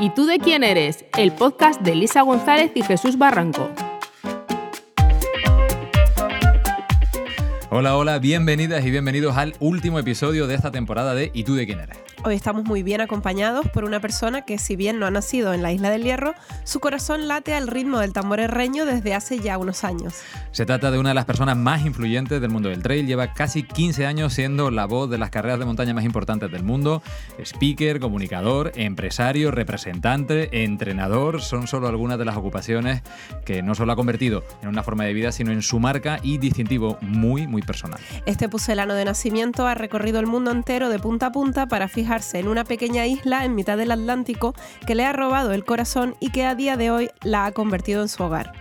¿Y tú de quién eres? El podcast de Elisa González y Jesús Barranco. Hola, hola, bienvenidas y bienvenidos al último episodio de esta temporada de ¿Y tú de quién eres? Hoy estamos muy bien acompañados por una persona que si bien no ha nacido en la isla del Hierro, su corazón late al ritmo del tambor herreño desde hace ya unos años. Se trata de una de las personas más influyentes del mundo del trail, lleva casi 15 años siendo la voz de las carreras de montaña más importantes del mundo, speaker, comunicador, empresario, representante, entrenador, son solo algunas de las ocupaciones que no solo ha convertido en una forma de vida, sino en su marca y distintivo muy, muy personal. Este pucelano de nacimiento ha recorrido el mundo entero de punta a punta para fijar en una pequeña isla en mitad del Atlántico que le ha robado el corazón y que a día de hoy la ha convertido en su hogar.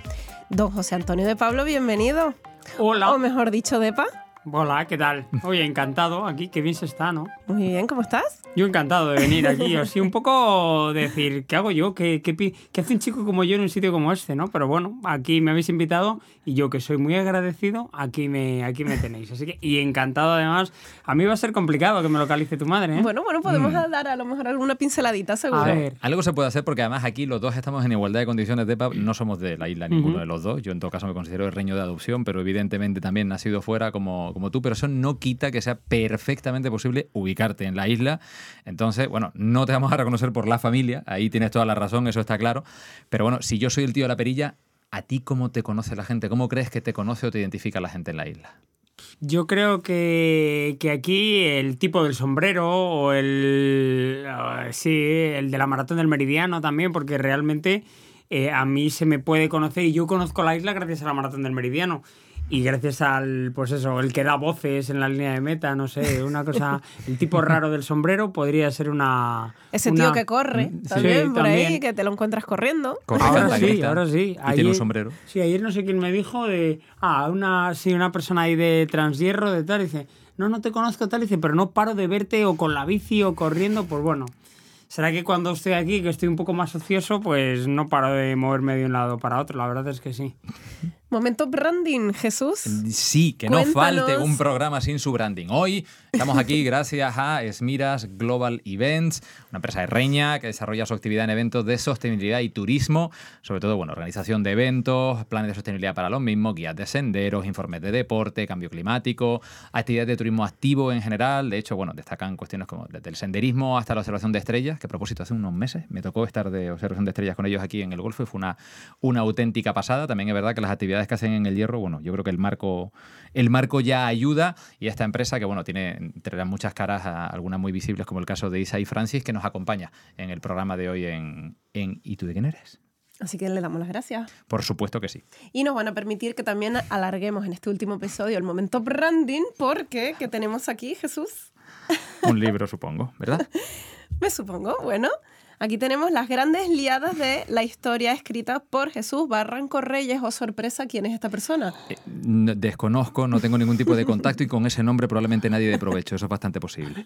Don José Antonio de Pablo, bienvenido. Hola. O mejor dicho, Depa. Hola, ¿qué tal? Oye, encantado aquí, qué bien se está, ¿no? Muy bien, ¿cómo estás? Yo encantado de venir aquí, así un poco decir, ¿qué hago yo? ¿Qué, qué, hace un chico como yo en un sitio como este, no? Pero bueno, aquí me habéis invitado y yo que soy muy agradecido, aquí me, aquí me tenéis. Así que, y encantado además, a mí va a ser complicado que me localice tu madre, ¿eh? Bueno, bueno, podemos mm. dar a lo mejor alguna pinceladita, seguro. A ver. Algo se puede hacer porque además aquí los dos estamos en igualdad de condiciones de no somos de la isla ninguno de los dos. Yo en todo caso me considero el reino de adopción, pero evidentemente también nacido fuera como, como tú, pero eso no quita que sea perfectamente posible ubicarte en la isla. Entonces, bueno, no te vamos a reconocer por la familia, ahí tienes toda la razón, eso está claro. Pero bueno, si yo soy el tío de la perilla, ¿a ti cómo te conoce la gente? ¿Cómo crees que te conoce o te identifica la gente en la isla? Yo creo que, aquí el tipo del sombrero o el, sí, el de la maratón del meridiano también, porque realmente eh, a mí se me puede conocer y yo conozco la isla gracias a la maratón del meridiano y gracias al, pues eso, el que da voces en la línea de meta, no sé, una cosa, el tipo raro del sombrero podría ser una... Ese tío que corre también por ahí, que te lo encuentras corriendo. ahora sí, ahora sí. Y tiene un sombrero. Sí, ayer no sé quién me dijo de, ah, una, sí, una persona ahí de transhierro, de tal, dice, no, no te conozco tal, dice, pero no paro de verte o con la bici o corriendo, pues bueno. ¿Será que cuando estoy aquí, que estoy un poco más ocioso, pues no paro de moverme de un lado para otro? La verdad es que sí. Momento branding, Jesús. Sí, que no falte un programa sin su branding. Hoy estamos aquí gracias a Esmiras Global Events, una empresa de Reña que desarrolla su actividad en eventos de sostenibilidad y turismo, sobre todo bueno, organización de eventos, planes de sostenibilidad para los mismos, guías de senderos, informes de deporte, cambio climático, actividades de turismo activo en general. De hecho, bueno, destacan cuestiones como desde el senderismo hasta la observación de estrellas, que a propósito hace unos meses me tocó estar de observación de estrellas con ellos aquí en el Golfo y fue una, una auténtica pasada. También es verdad que las actividades que hacen en el hierro, bueno, yo creo que el marco, el marco ya ayuda y esta empresa que, bueno, tiene entre muchas caras, algunas muy visibles, como el caso de Isa y Francis, que nos acompaña en el programa de hoy en, en ¿Y tú de quién eres? Así que le damos las gracias. Por supuesto que sí. Y nos van a permitir que también alarguemos en este último episodio el momento branding, porque ¿qué tenemos aquí, Jesús? Un libro, supongo, ¿verdad? Me supongo, bueno. Aquí tenemos las grandes liadas de la historia escrita por Jesús Barranco Reyes. ¿O oh, sorpresa quién es esta persona? Eh, desconozco, no tengo ningún tipo de contacto y con ese nombre probablemente nadie de provecho. Eso es bastante posible.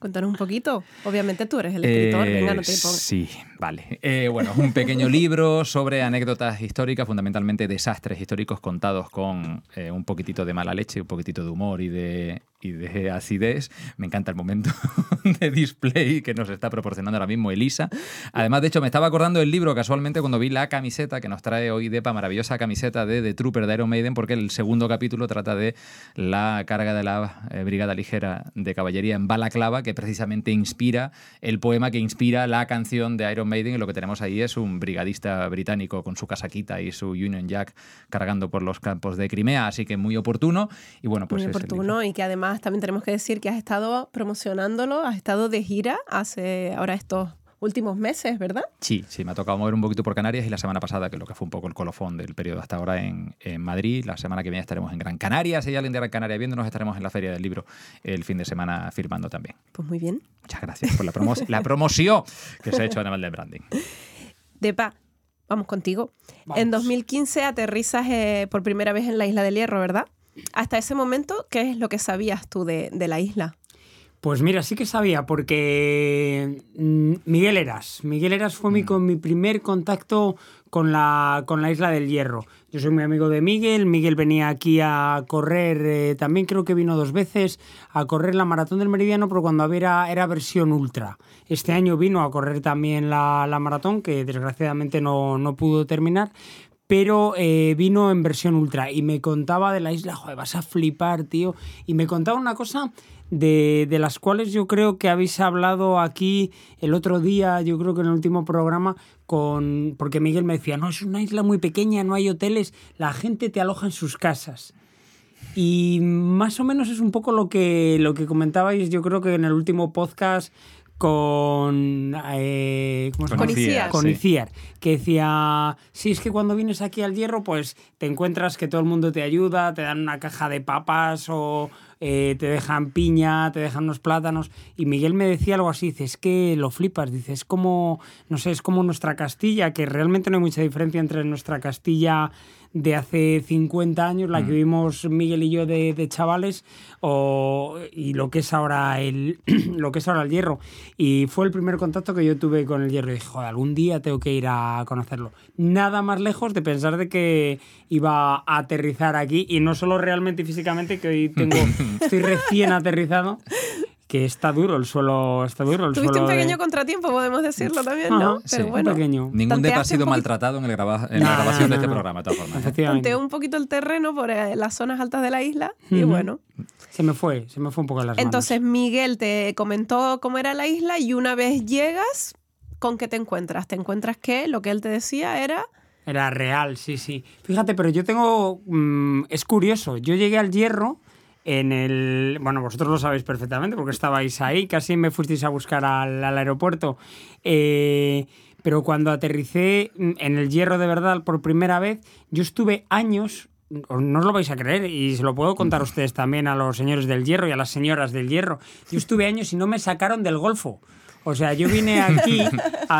Cuéntanos un poquito. Obviamente tú eres el escritor. Venga, no te pongas. Sí, vale. Eh, bueno, es un pequeño libro sobre anécdotas históricas, fundamentalmente desastres históricos contados con eh, un poquitito de mala leche, un poquitito de humor y de, y de acidez. Me encanta el momento de display que nos está proporcionando ahora mismo Elisa. Además, de hecho, me estaba acordando del libro casualmente cuando vi la camiseta que nos trae hoy Depa, maravillosa camiseta de The Trooper de Iron Maiden, porque el segundo capítulo trata de la carga de la eh, Brigada Ligera de Caballería en Balaclava, que precisamente inspira el poema que inspira la canción de Iron Maiden. Y lo que tenemos ahí es un brigadista británico con su casaquita y su Union Jack cargando por los campos de Crimea, así que muy oportuno. Y bueno, pues muy oportuno y que además también tenemos que decir que has estado promocionándolo, has estado de gira hace ahora estos últimos meses, ¿verdad? Sí, sí, me ha tocado mover un poquito por Canarias y la semana pasada, que es lo que fue un poco el colofón del periodo hasta ahora en, Madrid, la semana que viene estaremos en Gran Canaria, si hay alguien de Gran Canaria viéndonos, estaremos en la Feria del Libro el fin de semana firmando también. Pues muy bien. Muchas gracias por la, la promoción que se ha hecho a nivel de branding. Depa, vamos contigo. En 2015 aterrizas eh, por primera vez en la isla del Hierro, ¿verdad? Hasta ese momento, ¿qué es lo que sabías tú de, la isla? Pues mira, sí que sabía, porque mm, Miguel Eras. Miguel Eras fue mi, mm. mi primer contacto con la, con la isla del Hierro. Yo soy muy amigo de Miguel. Miguel venía aquí a correr, eh, también creo que vino dos veces a correr la maratón del Meridiano, pero cuando había era versión ultra. Este año vino a correr también la, la maratón, que desgraciadamente no, no pudo terminar pero eh, vino en versión ultra y me contaba de la isla, joder, vas a flipar, tío. Y me contaba una cosa de, de, las cuales yo creo que habéis hablado aquí el otro día, yo creo que en el último programa, con porque Miguel me decía, no, es una isla muy pequeña, no hay hoteles, la gente te aloja en sus casas. Y más o menos es un poco lo que, lo que comentabais, yo creo que en el último podcast con eh, ¿cómo se con, Iciar, con Iciar, que decía, sí, es que cuando vienes aquí al hierro, pues te encuentras que todo el mundo te ayuda, te dan una caja de papas o eh, te dejan piña, te dejan unos plátanos. Y Miguel me decía algo así, dice, es que lo flipas, dice, es como, no sé, es como nuestra Castilla, que realmente no hay mucha diferencia entre nuestra Castilla de hace 50 años, la que mm. vimos Miguel y yo de, de, chavales, o, y lo que es ahora el lo que es ahora el hierro. Y fue el primer contacto que yo tuve con el hierro. Y dije, joder, algún día tengo que ir a conocerlo. Nada más lejos de pensar de que iba a aterrizar aquí, y no solo realmente y físicamente, que hoy tengo, estoy recién aterrizado que está duro el suelo. Está duro el Tuviste un pequeño contratiempo, podemos decirlo también, ¿no? Pero bueno. Pequeño. Ningún depa ha sido maltratado en, el en la grabación de este programa, de todas formas. Tanteé un poquito el terreno por eh, las zonas altas de la isla y bueno. Se me fue, se me fue un poco las Entonces Miguel te comentó cómo era la isla y una vez llegas, ¿con qué te encuentras? ¿Te encuentras que lo que él te decía era... Era real, sí, sí. Fíjate, pero yo tengo... Mm, es curioso, yo llegué al hierro en el... Bueno, vosotros lo sabéis perfectamente porque estabais ahí, casi me fuisteis a buscar al, aeropuerto. Eh, pero cuando aterricé en el hierro de verdad por primera vez, yo estuve años, no os lo vais a creer, y se lo puedo contar a ustedes también a los señores del hierro y a las señoras del hierro, yo estuve años y no me sacaron del golfo. O sea, yo vine aquí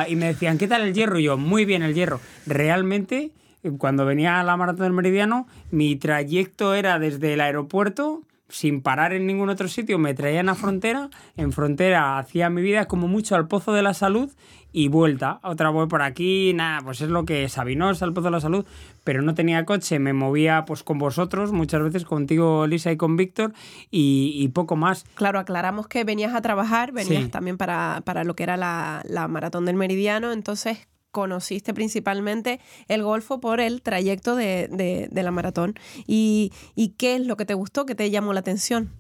y me decían, ¿qué tal el hierro? Y yo, muy bien el hierro. Realmente, cuando venía a la maratón del meridiano, mi trayecto era desde el aeropuerto sin parar en ningún otro sitio, me traían a frontera, en frontera hacía mi vida como mucho al Pozo de la Salud y vuelta. Otra voy por aquí, nada, pues es lo que Sabinos al Pozo de la Salud, pero no tenía coche, me movía pues con vosotros, muchas veces contigo, Lisa, y con Víctor, y, poco más. Claro, aclaramos que venías a trabajar, venías también para, para, lo que era la, la maratón del meridiano, entonces conociste principalmente el Golfo por el trayecto de, la maratón. ¿Y, qué es lo que te gustó, que te llamó la atención?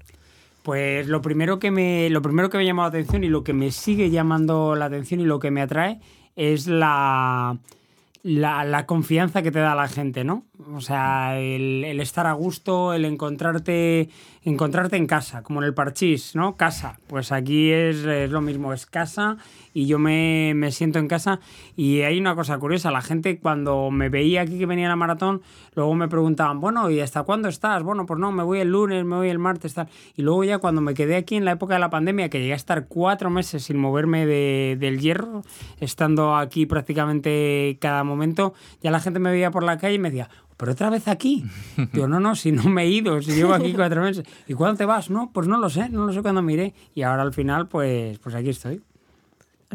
Pues lo primero que me, lo primero que me llamó la atención y lo que me sigue llamando la atención y lo que me atrae es la, la, confianza que te da la gente, ¿no? O sea, el, estar a gusto, el encontrarte, encontrarte en casa, como en el parchís, ¿no? Casa. Pues aquí es, lo mismo, es casa y yo me, me, siento en casa. Y hay una cosa curiosa, la gente cuando me veía aquí que venía la maratón, luego me preguntaban, bueno, ¿y hasta cuándo estás? Bueno, pues no, me voy el lunes, me voy el martes, tal. Y luego ya cuando me quedé aquí en la época de la pandemia, que llegué a estar cuatro meses sin moverme de, del hierro, estando aquí prácticamente cada momento, ya la gente me veía por la calle y me decía, pero otra vez aquí. Digo, no, no, si no me he ido, si llevo aquí cuatro meses. ¿Y cuándo te vas? No, pues no lo sé, no lo sé cuándo me iré. Y ahora al final, pues, pues aquí estoy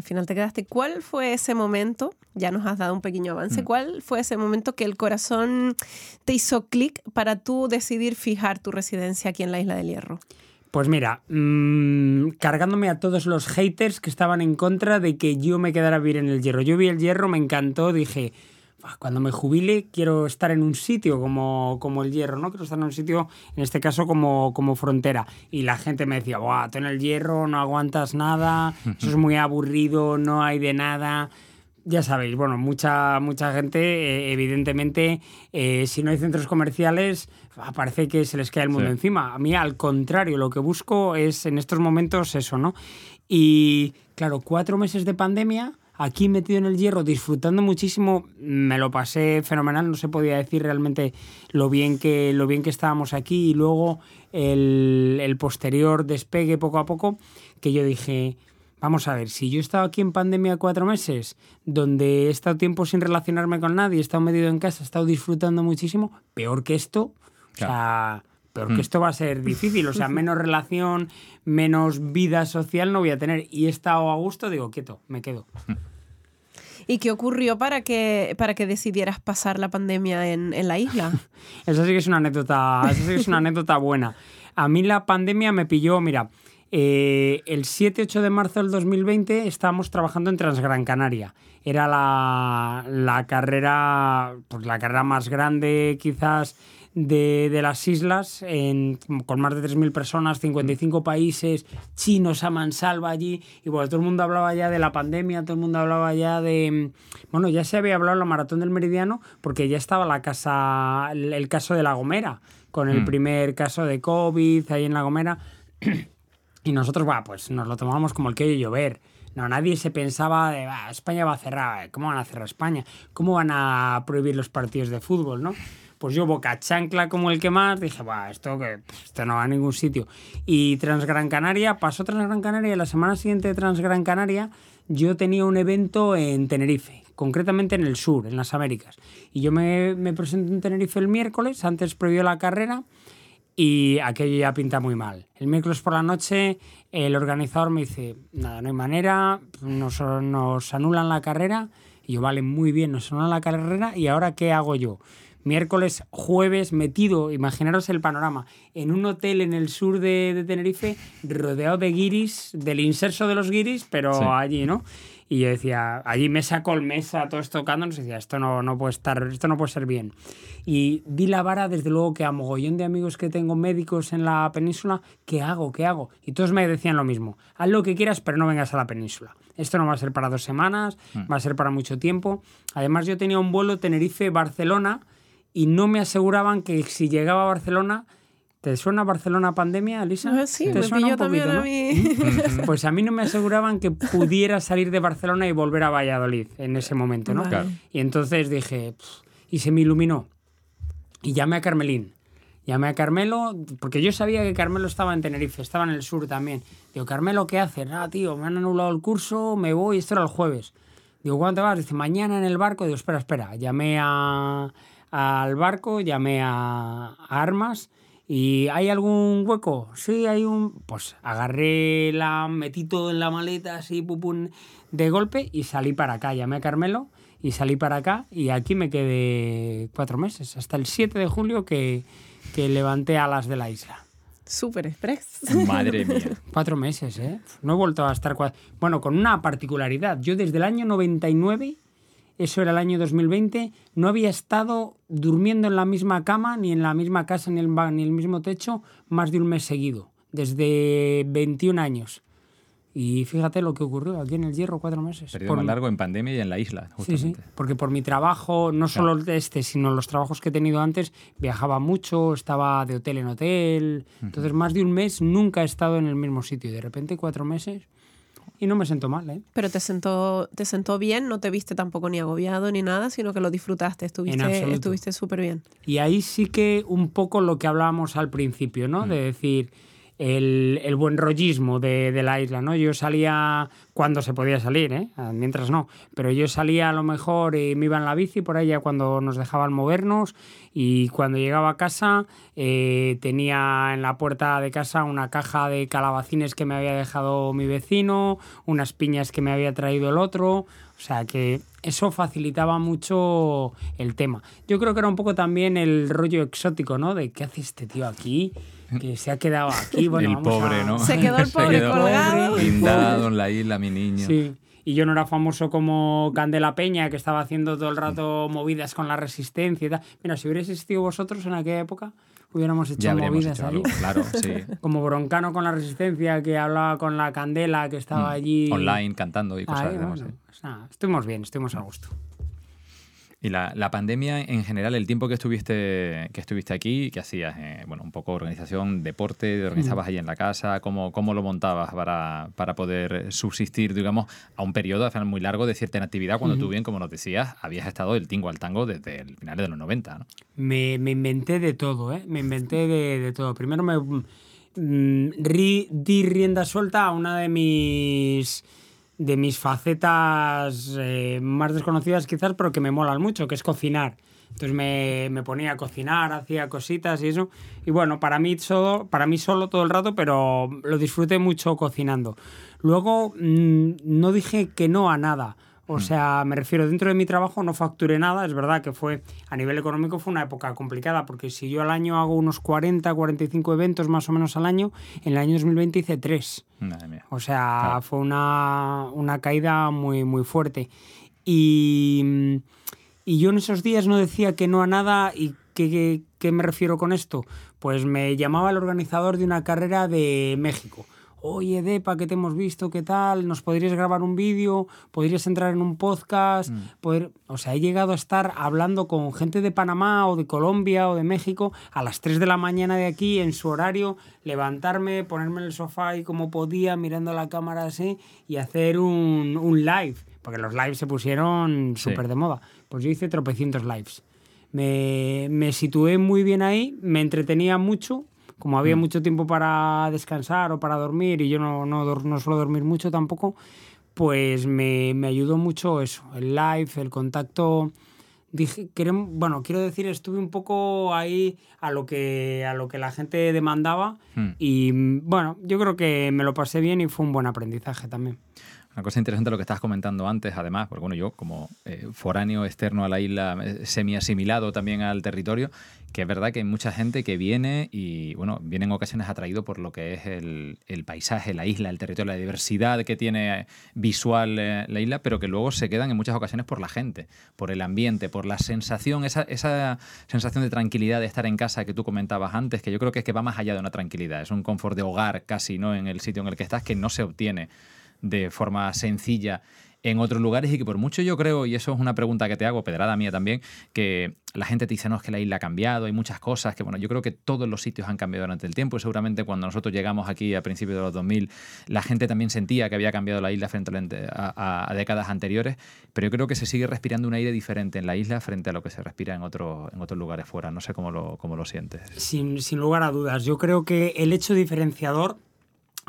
al final te quedaste. ¿Cuál fue ese momento? Ya nos has dado un pequeño avance. Mm. ¿Cuál fue ese momento que el corazón te hizo clic para tú decidir fijar tu residencia aquí en la Isla del Hierro? Pues mira, mmm, cargándome a todos los haters que estaban en contra de que yo me quedara a vivir en el hierro. Yo vi el hierro, me encantó, dije, cuando me jubile quiero estar en un sitio como, como el hierro, ¿no? Quiero estar en un sitio, en este caso, como, como frontera. Y la gente me decía, Buah, tú en el hierro no aguantas nada, eso es muy aburrido, no hay de nada. Ya sabéis, bueno, mucha, mucha gente, eh, evidentemente, eh, si no hay centros comerciales, parece que se les cae el mundo encima. A mí, al contrario, lo que busco es en estos momentos eso, ¿no? Y claro, cuatro meses de pandemia, aquí metido en el hierro, disfrutando muchísimo, me lo pasé fenomenal, no se podía decir realmente lo bien que, lo bien que estábamos aquí. Y luego el, posterior despegue poco a poco, que yo dije, Vamos a ver, si yo he estado aquí en pandemia cuatro meses, donde he estado tiempo sin relacionarme con nadie, he estado metido en casa, he estado disfrutando muchísimo, peor que esto, o sea, peor que mm. esto va a ser difícil, o sea, menos relación, menos vida social no voy a tener. Y he estado a gusto, digo, quieto, me quedo. ¿Y qué ocurrió para que, para que decidieras pasar la pandemia en, en la isla? Esa sí que es una anécdota, esa sí que es una anécdota buena. A mí la pandemia me pilló, mira, eh, el 7-8 de marzo del 2020 estábamos trabajando en Transgran Canaria. Era la, la carrera, pues la carrera más grande quizás de, de las islas, en, con más de 3.000 personas, 55 países, chinos a mansalva allí, y bueno, todo el mundo hablaba ya de la pandemia, todo el mundo hablaba ya de... Bueno, ya se había hablado en la Maratón del Meridiano porque ya estaba la casa, el, el caso de La Gomera, con el Mm. primer caso de COVID ahí en La Gomera. Y nosotros, va, pues nos lo tomamos como el que oye llover. No, nadie se pensaba de, "Va, España va a cerrar. ¿Cómo van a cerrar España? ¿Cómo van a prohibir los partidos de fútbol, no? Pues yo, boca chancla como el que más, dije, va, esto, que, esto no va a ningún sitio. Y Transgran Canaria, pasó Transgran Canaria, y la semana siguiente de Transgran Canaria, yo tenía un evento en Tenerife, concretamente en el sur, en las Américas. Y yo me, me presenté en Tenerife el miércoles, antes previo a la carrera, y aquello ya pinta muy mal. El miércoles por la noche el organizador me dice, nada, no hay manera, nos, nos anulan la carrera. Y yo, vale, muy bien, nos anulan la carrera y ahora ¿qué hago yo? Miércoles, jueves, metido, imaginaros el panorama, en un hotel en el sur de, de Tenerife, rodeado de guiris, del inserso de los guiris, pero Sí. allí, ¿no? Y yo decía, allí mesa con mesa, todos tocándonos, decía, esto no, no puede estar, esto no puede ser bien. Y di la vara, desde luego, que a mogollón de amigos que tengo médicos en la península, ¿qué hago? ¿Qué hago? Y todos me decían lo mismo, haz lo que quieras, pero no vengas a la península. Esto no va a ser para dos semanas, va a ser para mucho tiempo. Además, yo tenía un vuelo Tenerife-Barcelona y no me aseguraban que si llegaba a Barcelona... ¿Te suena Barcelona pandemia, Elisa? Ah, sí, ¿Te me suena pilló un también poquito, a no? mí. Pues a mí no me aseguraban que pudiera salir de Barcelona y volver a Valladolid en ese momento, ¿no? Vale. Claro. Y entonces dije, y se me iluminó. Y llamé a Carmelín. Llamé a Carmelo, porque yo sabía que Carmelo estaba en Tenerife, estaba en el sur también. Digo, Carmelo, ¿qué haces? Ah, tío, me han anulado el curso, me voy, esto era el jueves. Digo, ¿cuándo te vas? Dice, mañana en el barco. Digo, espera, espera. Llamé a, al barco, llamé a, Armas. ¿Y hay algún hueco? Sí, hay un... Pues agarré la... Metí todo en la maleta así, pupún, de golpe y salí para acá. Llamé a Carmelo y salí para acá y aquí me quedé cuatro meses, hasta el 7 de julio que, que levanté alas de la isla. Super Express. Madre mía. Cuatro meses, ¿eh? No he vuelto a estar... Bueno, con una particularidad. Yo desde el año 99, eso era el año 2020, no había estado durmiendo en la misma cama, ni en la misma casa, ni en el, ba- ni el mismo techo, más de un mes seguido. Desde 21 años. Y fíjate lo que ocurrió aquí en el Hierro, cuatro meses. Periodo Por- más largo en pandemia y en la isla, Sí, sí, justamente. porque por mi trabajo, no solo este, sino los trabajos que he tenido antes, viajaba mucho, estaba de hotel en hotel. Entonces, más de un mes nunca he estado en el mismo sitio. Y de repente, cuatro meses, y no me siento mal, ¿eh? Pero te sentó, te sentó bien, no te viste tampoco ni agobiado ni nada, sino que lo disfrutaste, estuviste, súper bien. Y ahí sí que un poco lo que hablábamos al principio, ¿no? De decir el, buen rollismo de, de la isla, ¿no? Yo salía cuando se podía salir, ¿eh? Ah, Mientras no. Pero yo salía a lo mejor y me iba en la bici por allá cuando nos dejaban movernos y cuando llegaba a casa eh, tenía en la puerta de casa una caja de calabacines que me había dejado mi vecino, unas piñas que me había traído el otro. O sea que eso facilitaba mucho el tema. Yo creo que era un poco también el rollo exótico, ¿no? De qué hace este tío aquí, que se ha quedado aquí. Bueno, el vamos pobre, a- ¿no? Se quedó el pobre quedó colgado. Guindado en la isla, mi niño. Sí. Y yo no era famoso como Candela Peña, que estaba haciendo todo el rato movidas con la resistencia y tal. Mira, si hubierais existido vosotros en aquella época, hubiéramos hecho Ya movidas hecho ahí. algo, claro, sí. Como Broncano con la resistencia, que hablaba con la Candela, que estaba allí. Mm. Online, cantando y cosas Ahí, bueno, sí. pues nada, estuvimos bien, estuvimos a gusto. Y la, la pandemia en general, el tiempo que estuviste, que estuviste aquí, ¿qué hacías? Eh, bueno, un poco organización, deporte, ¿te organizabas ahí en la casa? ¿Cómo, cómo lo montabas para, para poder subsistir, digamos, a un periodo al final muy largo de cierta inactividad cuando tú bien, como nos decías, habías estado del tingo al tango desde el finales de los 90, ¿no? Me, me inventé de todo, ¿eh? Me inventé de, de todo. Primero me mm, ri- di rienda suelta a una de mis de mis facetas eh, más desconocidas quizás, pero que me molan mucho, que es cocinar. Entonces me, me ponía a cocinar, hacía cositas y eso. Y bueno, para mí, solo, para mí solo todo el rato, pero lo disfruté mucho cocinando. Luego mm, no dije que no a nada. O mm. sea, me refiero, dentro de mi trabajo no facturé nada. Es verdad que fue, a nivel económico, fue una época complicada, porque si yo al año hago unos 40, 45 eventos más o menos al año, en el año 2020 hice tres. O sea, fue una, una caída muy, muy fuerte. Y, y yo en esos días no decía que no a nada y ¿Qué, qué, me refiero con esto? Pues me llamaba el organizador de una carrera de México. Oye, Depa, que te hemos visto, ¿qué tal? ¿Nos podrías grabar un vídeo? ¿Podrías entrar en un podcast? Mm. Poder... O sea, he llegado a estar hablando con gente de Panamá o de Colombia o de México a las 3 de la mañana de aquí, en su horario, levantarme, ponerme en el sofá y como podía, mirando la cámara así, y hacer un, un live. Porque los lives se pusieron súper de moda. Pues yo hice tropecientos lives me, me situé muy bien ahí, me entretenía mucho, como había mm. mucho tiempo para descansar o para dormir y yo no, no, no suelo dormir mucho tampoco, pues me, me, ayudó mucho eso, el live, el contacto. Dije, bueno, quiero decir, estuve un poco ahí a lo que, a lo que la gente demandaba mm. y bueno, yo creo que me lo pasé bien y fue un buen aprendizaje también. Una cosa interesante lo que estás comentando antes, además, porque bueno, yo como eh, foráneo externo a la isla, eh, semi-asimilado también al territorio, que es verdad que hay mucha gente que viene y, bueno, viene en ocasiones atraído por lo que es el, paisaje, la isla, el territorio, la diversidad que tiene visual eh, la isla, pero que luego se quedan en muchas ocasiones por la gente, por el ambiente, por la sensación, esa, esa sensación de tranquilidad de estar en casa que tú comentabas antes, que yo creo que es que va más allá de una tranquilidad, es un confort de hogar casi, ¿no? En el sitio en el que estás que no se obtiene de forma sencilla en otros lugares y que por mucho yo creo, y eso es una pregunta que te hago, pedrada mía también, que la gente te dice, no, es que la isla ha cambiado, hay muchas cosas, que bueno, yo creo que todos los sitios han cambiado durante el tiempo y seguramente cuando nosotros llegamos aquí a principios de los 2000, la gente también sentía que había cambiado la isla frente a, décadas anteriores, pero yo creo que se sigue respirando un aire diferente en la isla frente a lo que se respira en, en otros lugares fuera. No sé cómo lo, cómo lo sientes. Sin, sin lugar a dudas, yo creo que el hecho diferenciador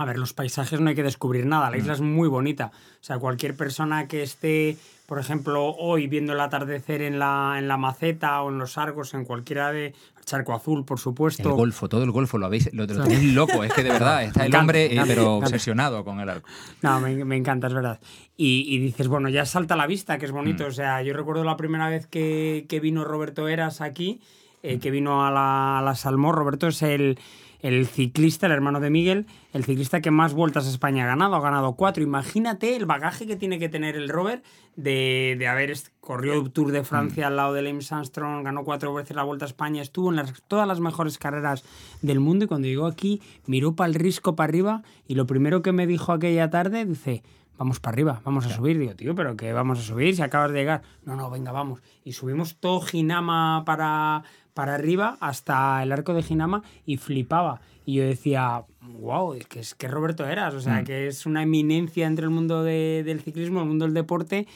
a ver, los paisajes no hay que descubrir nada, la isla mm. es muy bonita. O sea, cualquier persona que esté, por ejemplo, hoy viendo el atardecer en la, en la maceta o en los argos, en cualquiera de Charco Azul, por supuesto. El golfo, todo el golfo lo habéis, lo, tenéis loco, es que de verdad está el hombre eh, pero obsesionado con el arco. No, me, encanta, es verdad. Y, dices, bueno, ya salta a la vista, que es bonito. Mm. O sea, yo recuerdo la primera vez que, vino Roberto Eras aquí, eh, mm. que vino a la, a la Salmón. Roberto es el el ciclista, el hermano de Miguel, el ciclista que más vueltas a España ha ganado, ha ganado cuatro. Imagínate el bagaje que tiene que tener el Robert de, de haber corrido el Tour de Francia al lado de Lance Armstrong, ganó cuatro veces la Vuelta a España, estuvo en las, todas las mejores carreras del mundo y cuando llegó aquí miró para el risco para arriba y lo primero que me dijo aquella tarde, dice, vamos para arriba, vamos a subir. Digo, tío, pero que vamos a subir si acabas de llegar. No, no, venga, vamos. Y subimos todo Ginama para, para arriba hasta el arco de Ginama y flipaba. Y yo decía, wow, que es que Roberto Eras, o sea, mm. que es una eminencia entre el mundo del ciclismo, el mundo del deporte,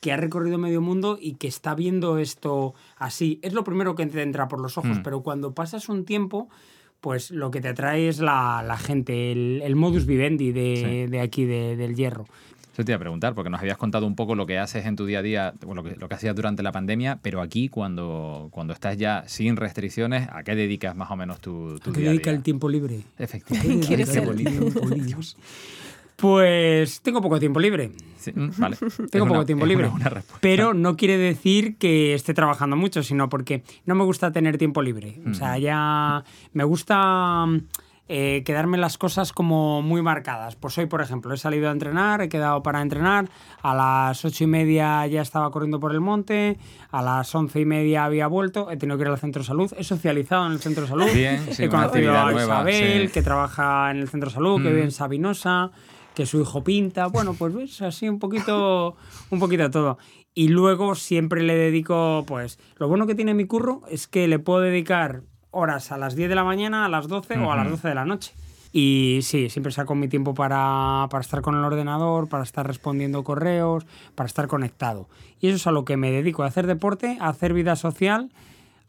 que ha recorrido medio mundo y que está viendo esto así. Es lo primero que te entra por los ojos, mm. pero cuando pasas un tiempo, pues lo que te atrae es la, gente, el, modus vivendi de, aquí, del hierro. Yo te iba a preguntar, porque nos habías contado un poco lo que haces en tu día a día, lo que, lo que hacías durante la pandemia, pero aquí, cuando, cuando estás ya sin restricciones, ¿a qué dedicas más o menos tu, tu ¿A qué dedica el tiempo libre? Efectivamente. ¿Quieres libre? Pues tengo poco tiempo libre. Mm, vale. Tengo poco tiempo libre. pero no quiere decir que esté trabajando mucho, sino porque no me gusta tener tiempo libre. O sea, ya me gusta eh, quedarme las cosas como muy marcadas. Pues hoy, por ejemplo, he salido a entrenar, he quedado para entrenar, a las ocho y media ya estaba corriendo por el monte, a las once y media había vuelto, he tenido que ir al centro de salud, he socializado en el centro de salud, he conocido a Isabel, que trabaja en el centro de salud, que vive en mm. Sabinosa, que su hijo pinta, bueno, pues ves, así un poquito, un poquito todo. Y luego siempre le dedico, pues, lo bueno que tiene mi curro es que le puedo dedicar horas a las 10 de la mañana, a las 12 o a las 12 de la noche. Y sí, siempre saco mi tiempo para, para, estar con el ordenador, para estar respondiendo correos, para estar conectado. Y eso es a lo que me dedico, a hacer deporte, a hacer vida social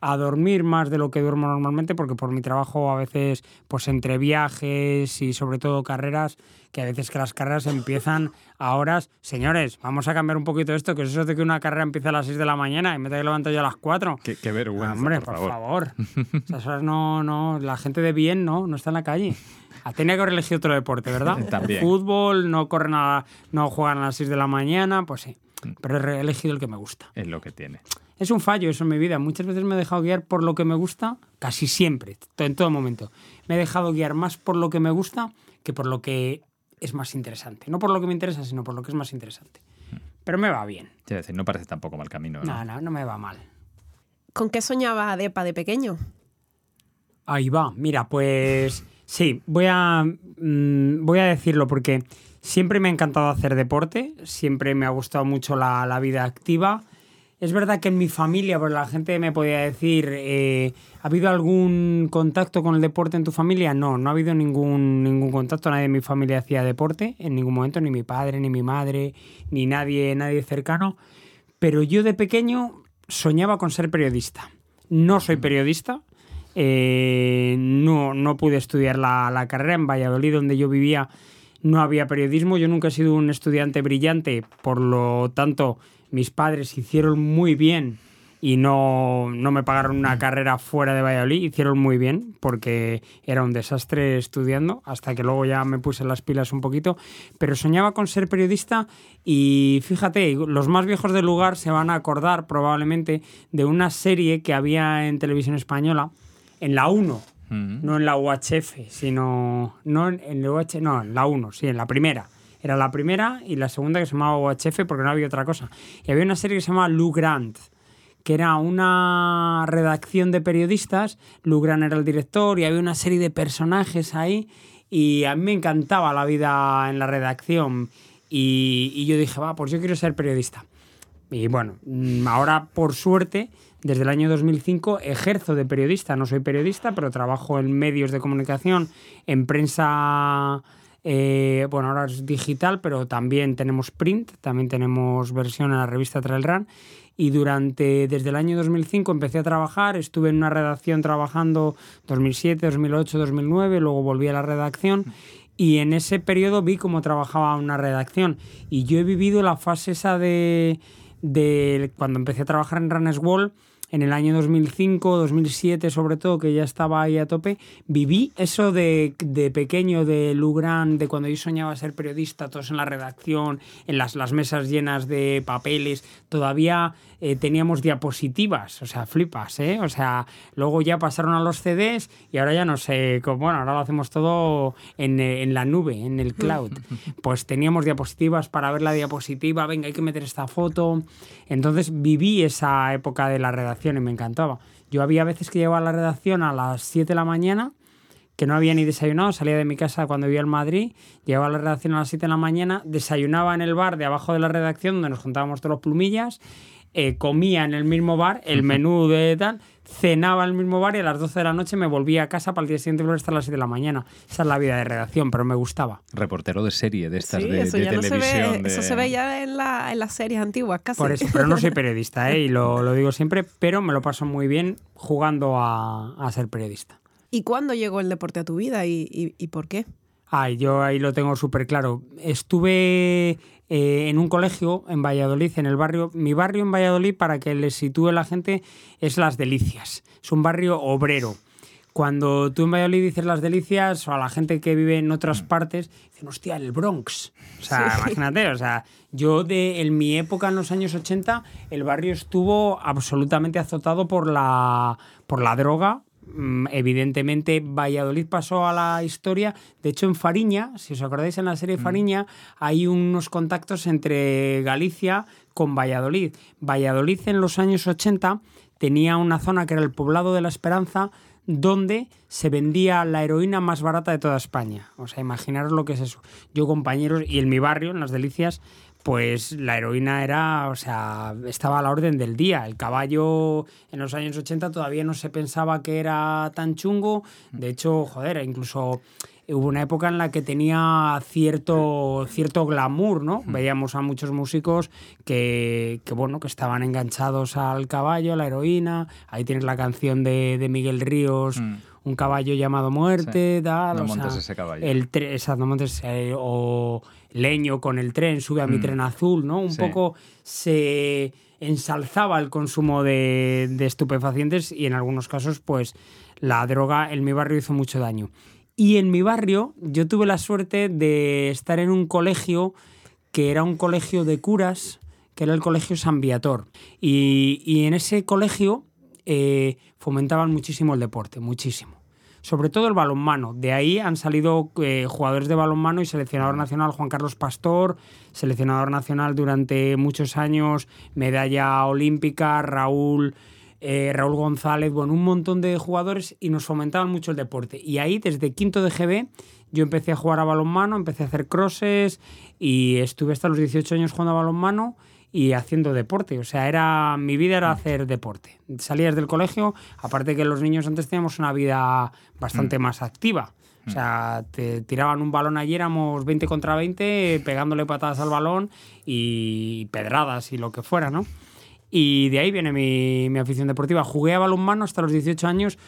a dormir más de lo que duermo normalmente porque por mi trabajo a veces pues entre viajes y sobre todo carreras que a veces que las carreras empiezan a horas señores vamos a cambiar un poquito esto que es eso de que una carrera empieza a las 6 de la mañana y me tengo que levantar yo a las 4 qué, qué vergüenza hombre por, favor, Esas horas no no la gente de bien no no está en la calle ah, Tenía que haber elegido otro deporte, ¿verdad? También. Fútbol, no corren nada, no juegan a las 6 de la mañana, pues sí. pero he elegido el que me gusta. Es lo que tiene. Es un fallo eso en mi vida. Muchas veces me he dejado guiar por lo que me gusta, casi siempre, en todo momento. Me he dejado guiar más por lo que me gusta que por lo que es más interesante. No por lo que me interesa, sino por lo que es más interesante. Pero me va bien. Es decir, no parece tampoco mal camino. No, no, no, me va mal. ¿Con qué soñaba Adepa de pequeño? Ahí va. Mira, pues sí, voy a, mm, voy a decirlo porque siempre me ha encantado hacer deporte, siempre me ha gustado mucho la, la vida activa es verdad que en mi familia, pues la gente me podía decir, eh, ¿ha habido algún contacto con el deporte en tu familia? No, no ha habido ningún, ningún contacto. Nadie de mi familia hacía deporte en ningún momento, ni mi padre, ni mi madre, ni nadie, nadie cercano. Pero yo de pequeño soñaba con ser periodista. No soy periodista. Eh, no, no pude estudiar la, la carrera en Valladolid, donde yo vivía. No había periodismo. Yo nunca he sido un estudiante brillante, por lo tanto mis padres hicieron muy bien y no, me pagaron una carrera fuera de Valladolid, hicieron muy bien porque era un desastre estudiando, hasta que luego ya me puse las pilas un poquito, pero soñaba con ser periodista y fíjate, los más viejos del lugar se van a acordar probablemente de una serie que había en televisión española, en la 1, mm. no en la UHF, sino no en, la UHF, no, en la 1, sí, en la primera era la primera y la segunda que se llamaba UHF porque no había otra cosa. Y había una serie que se llamaba Lou Grant, que era una redacción de periodistas. Lou Grant era el director y había una serie de personajes ahí. Y a mí me encantaba la vida en la redacción. Y, y yo dije, va, pues yo quiero ser periodista. Y bueno, mm, ahora por suerte, desde el año 2005 ejerzo de periodista. No soy periodista, pero trabajo en medios de comunicación, en prensa eh, bueno, ahora es digital, pero también tenemos print, también tenemos versión en la revista Trail Run. Y durante, desde el año 2005 empecé a trabajar, estuve en una redacción trabajando 2007, 2008, 2009, luego volví a la redacción y en ese periodo vi cómo trabajaba una redacción. Y yo he vivido la fase esa de, cuando empecé a trabajar en Runners Wall, en el año 2005, 2007 sobre todo, que ya estaba ahí a tope, viví eso de, de pequeño, de Lugran, de cuando yo soñaba ser periodista, todos en la redacción, en las, las mesas llenas de papeles, todavía eh, teníamos diapositivas, o sea, flipas, ¿eh? O sea, luego ya pasaron a los CDs y ahora ya no sé, cómo, bueno, ahora lo hacemos todo en, eh, en la nube, en el cloud. Pues teníamos diapositivas para ver la diapositiva, venga, hay que meter esta foto. Entonces viví esa época de la redacción y me encantaba. Yo había veces que llegaba a la redacción a las 7 de la mañana que no había ni desayunado, salía de mi casa cuando vivía en Madrid, llegaba a la redacción a las 7 de la mañana, desayunaba en el bar de abajo de la redacción donde nos juntábamos todos los plumillas eh, comía en el mismo bar, el menú de tal, cenaba en el mismo bar y a las 12 de la noche me volvía a casa para el día siguiente volver hasta las 7 de la mañana. Esa es la vida de redacción, pero me gustaba. Reportero de serie de estas de, eso televisión. Eso se ve ya en, la, en, las series antiguas, casi. Por eso, pero no soy periodista, ¿eh? y lo, lo, digo siempre, pero me lo paso muy bien jugando a, a ser periodista. ¿Y cuándo llegó el deporte a tu vida y, y, y por qué? Ay, yo ahí lo tengo súper claro. Estuve eh, en un colegio en Valladolid, en el barrio. Mi barrio en Valladolid, para que le sitúe la gente, es Las Delicias. Es un barrio obrero. Cuando tú en Valladolid dices Las Delicias, o a la gente que vive en otras partes, dicen, hostia, el Bronx. O sea, imagínate, o sea, yo de, en mi época, en los años 80, el barrio estuvo absolutamente azotado por la, por la droga, Mm, evidentemente Valladolid pasó a la historia. De hecho, en Fariña, si os acordáis en la serie mm. Fariña, hay unos contactos entre Galicia con Valladolid. Valladolid en los años 80 tenía una zona que era el poblado de la Esperanza, donde se vendía la heroína más barata de toda España. O sea, imaginaros lo que es eso. Yo, compañeros, y en mi barrio, en Las Delicias, pues la heroína era, o sea, estaba a la orden del día. El caballo en los años 80 todavía no se pensaba que era tan chungo. De hecho, joder, incluso hubo una época en la que tenía cierto, cierto glamour, ¿no? Veíamos a muchos músicos que, que, bueno, que estaban enganchados al caballo, a la heroína. Ahí tienes la canción de, de Miguel Ríos. Mm. Un caballo llamado Muerte, tal. No montes ese caballo. El exacto, no montes. Eh, o leño con el tren, sube a mi mm. tren azul, ¿no? Un poco se ensalzaba el consumo de, de, estupefacientes y en algunos casos, pues la droga en mi barrio hizo mucho daño. Y en mi barrio yo tuve la suerte de estar en un colegio que era un colegio de curas que era el Colegio San Viator. Y, en ese colegio eh, fomentaban muchísimo el deporte, muchísimo sobre todo el balonmano. De ahí han salido eh, jugadores de balonmano y seleccionador nacional Juan Carlos Pastor, seleccionador nacional durante muchos años, medalla olímpica, Raúl, eh, Raúl González, bueno, un montón de jugadores y nos fomentaban mucho el deporte. Y ahí, desde quinto de GB, yo empecé a jugar a balonmano, empecé a hacer crosses y estuve hasta los 18 años jugando a balonmano y haciendo deporte. O sea, era mi vida era mm. hacer deporte. Salías del colegio, aparte que los niños antes teníamos una vida bastante mm. más activa. O sea, te tiraban un balón allí, éramos 20 contra 20, pegándole patadas al balón y pedradas y lo que fuera, ¿no? Y de ahí viene mi, mi afición deportiva. Jugué a balonmano hasta los 18 años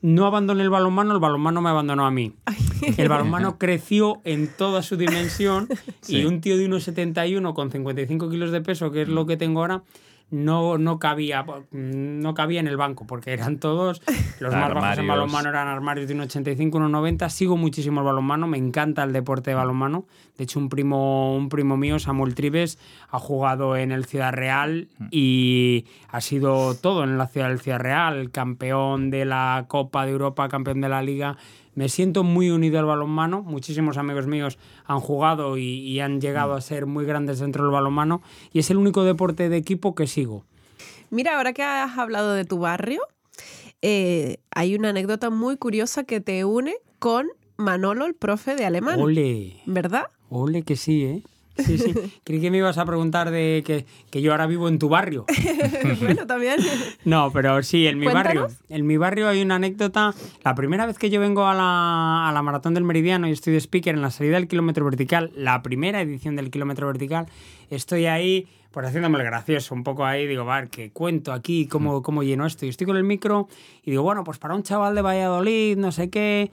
no abandoné el balonmano, el balonmano me abandonó a mí. El balonmano creció en toda su dimensión y un tío de 1,71 con 55 kilos de peso, que es lo que tengo ahora, no, no, cabía, no cabía en el banco, porque eran todos, los más bajos en balonmano eran armarios de 1,85, 1,90. Sigo muchísimo el balonmano, me encanta el deporte de balonmano. De hecho, un primo, un primo mío, Samuel Tribes, ha jugado en el Ciudad Real mm. y ha sido todo en la ciudad del Ciudad Real, campeón de la Copa de Europa, campeón de la Liga me siento muy unido al balonmano. Muchísimos amigos míos han jugado y, han llegado a ser muy grandes dentro del balonmano y es el único deporte de equipo que sigo. Mira, ahora que has hablado de tu barrio, eh, hay una anécdota muy curiosa que te une con Manolo, el profe de alemán. Ole. ¿Verdad? Ole, que sí, ¿eh? Sí, sí. Creí que me ibas a preguntar de que, que yo ahora vivo en tu barrio. bueno, también. No, pero sí, en mi barrio. En mi barrio hay una anécdota. La primera vez que yo vengo a la, a la Maratón del Meridiano y estoy de speaker en la salida del kilómetro vertical, la primera edición del kilómetro vertical, estoy ahí pues haciéndome el gracioso, un poco ahí, digo, va, que cuento aquí cómo, cómo lleno esto. Y estoy con el micro y digo, bueno, pues para un chaval de Valladolid, no sé qué,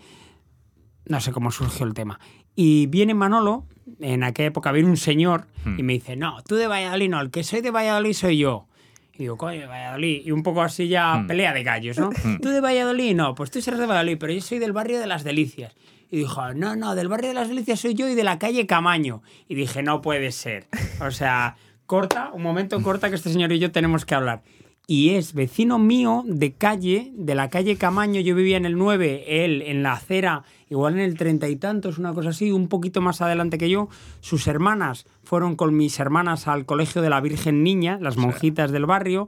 no sé cómo surgió el tema. Y viene Manolo, en aquella época viene un señor y hmm. me dice, no, tú de Valladolid no, el que soy de Valladolid soy yo. Y digo, coño, de Valladolid. Y un poco así ya hmm. pelea de gallos, ¿no? Hmm. Tú de Valladolid, no, pues tú serás de Valladolid, pero yo soy del barrio de las Delicias. Y dijo, no, no, del barrio de las Delicias soy yo y de la calle Camaño. Y dije, no puede ser. O sea, corta, un momento corta que este señor y yo tenemos que hablar y es vecino mío de calle, de la calle Camaño. Yo vivía en el 9, él en la acera, igual en el treinta y tantos, una cosa así, un poquito más adelante que yo. Sus hermanas fueron con mis hermanas al colegio de la Virgen Niña, las monjitas del barrio.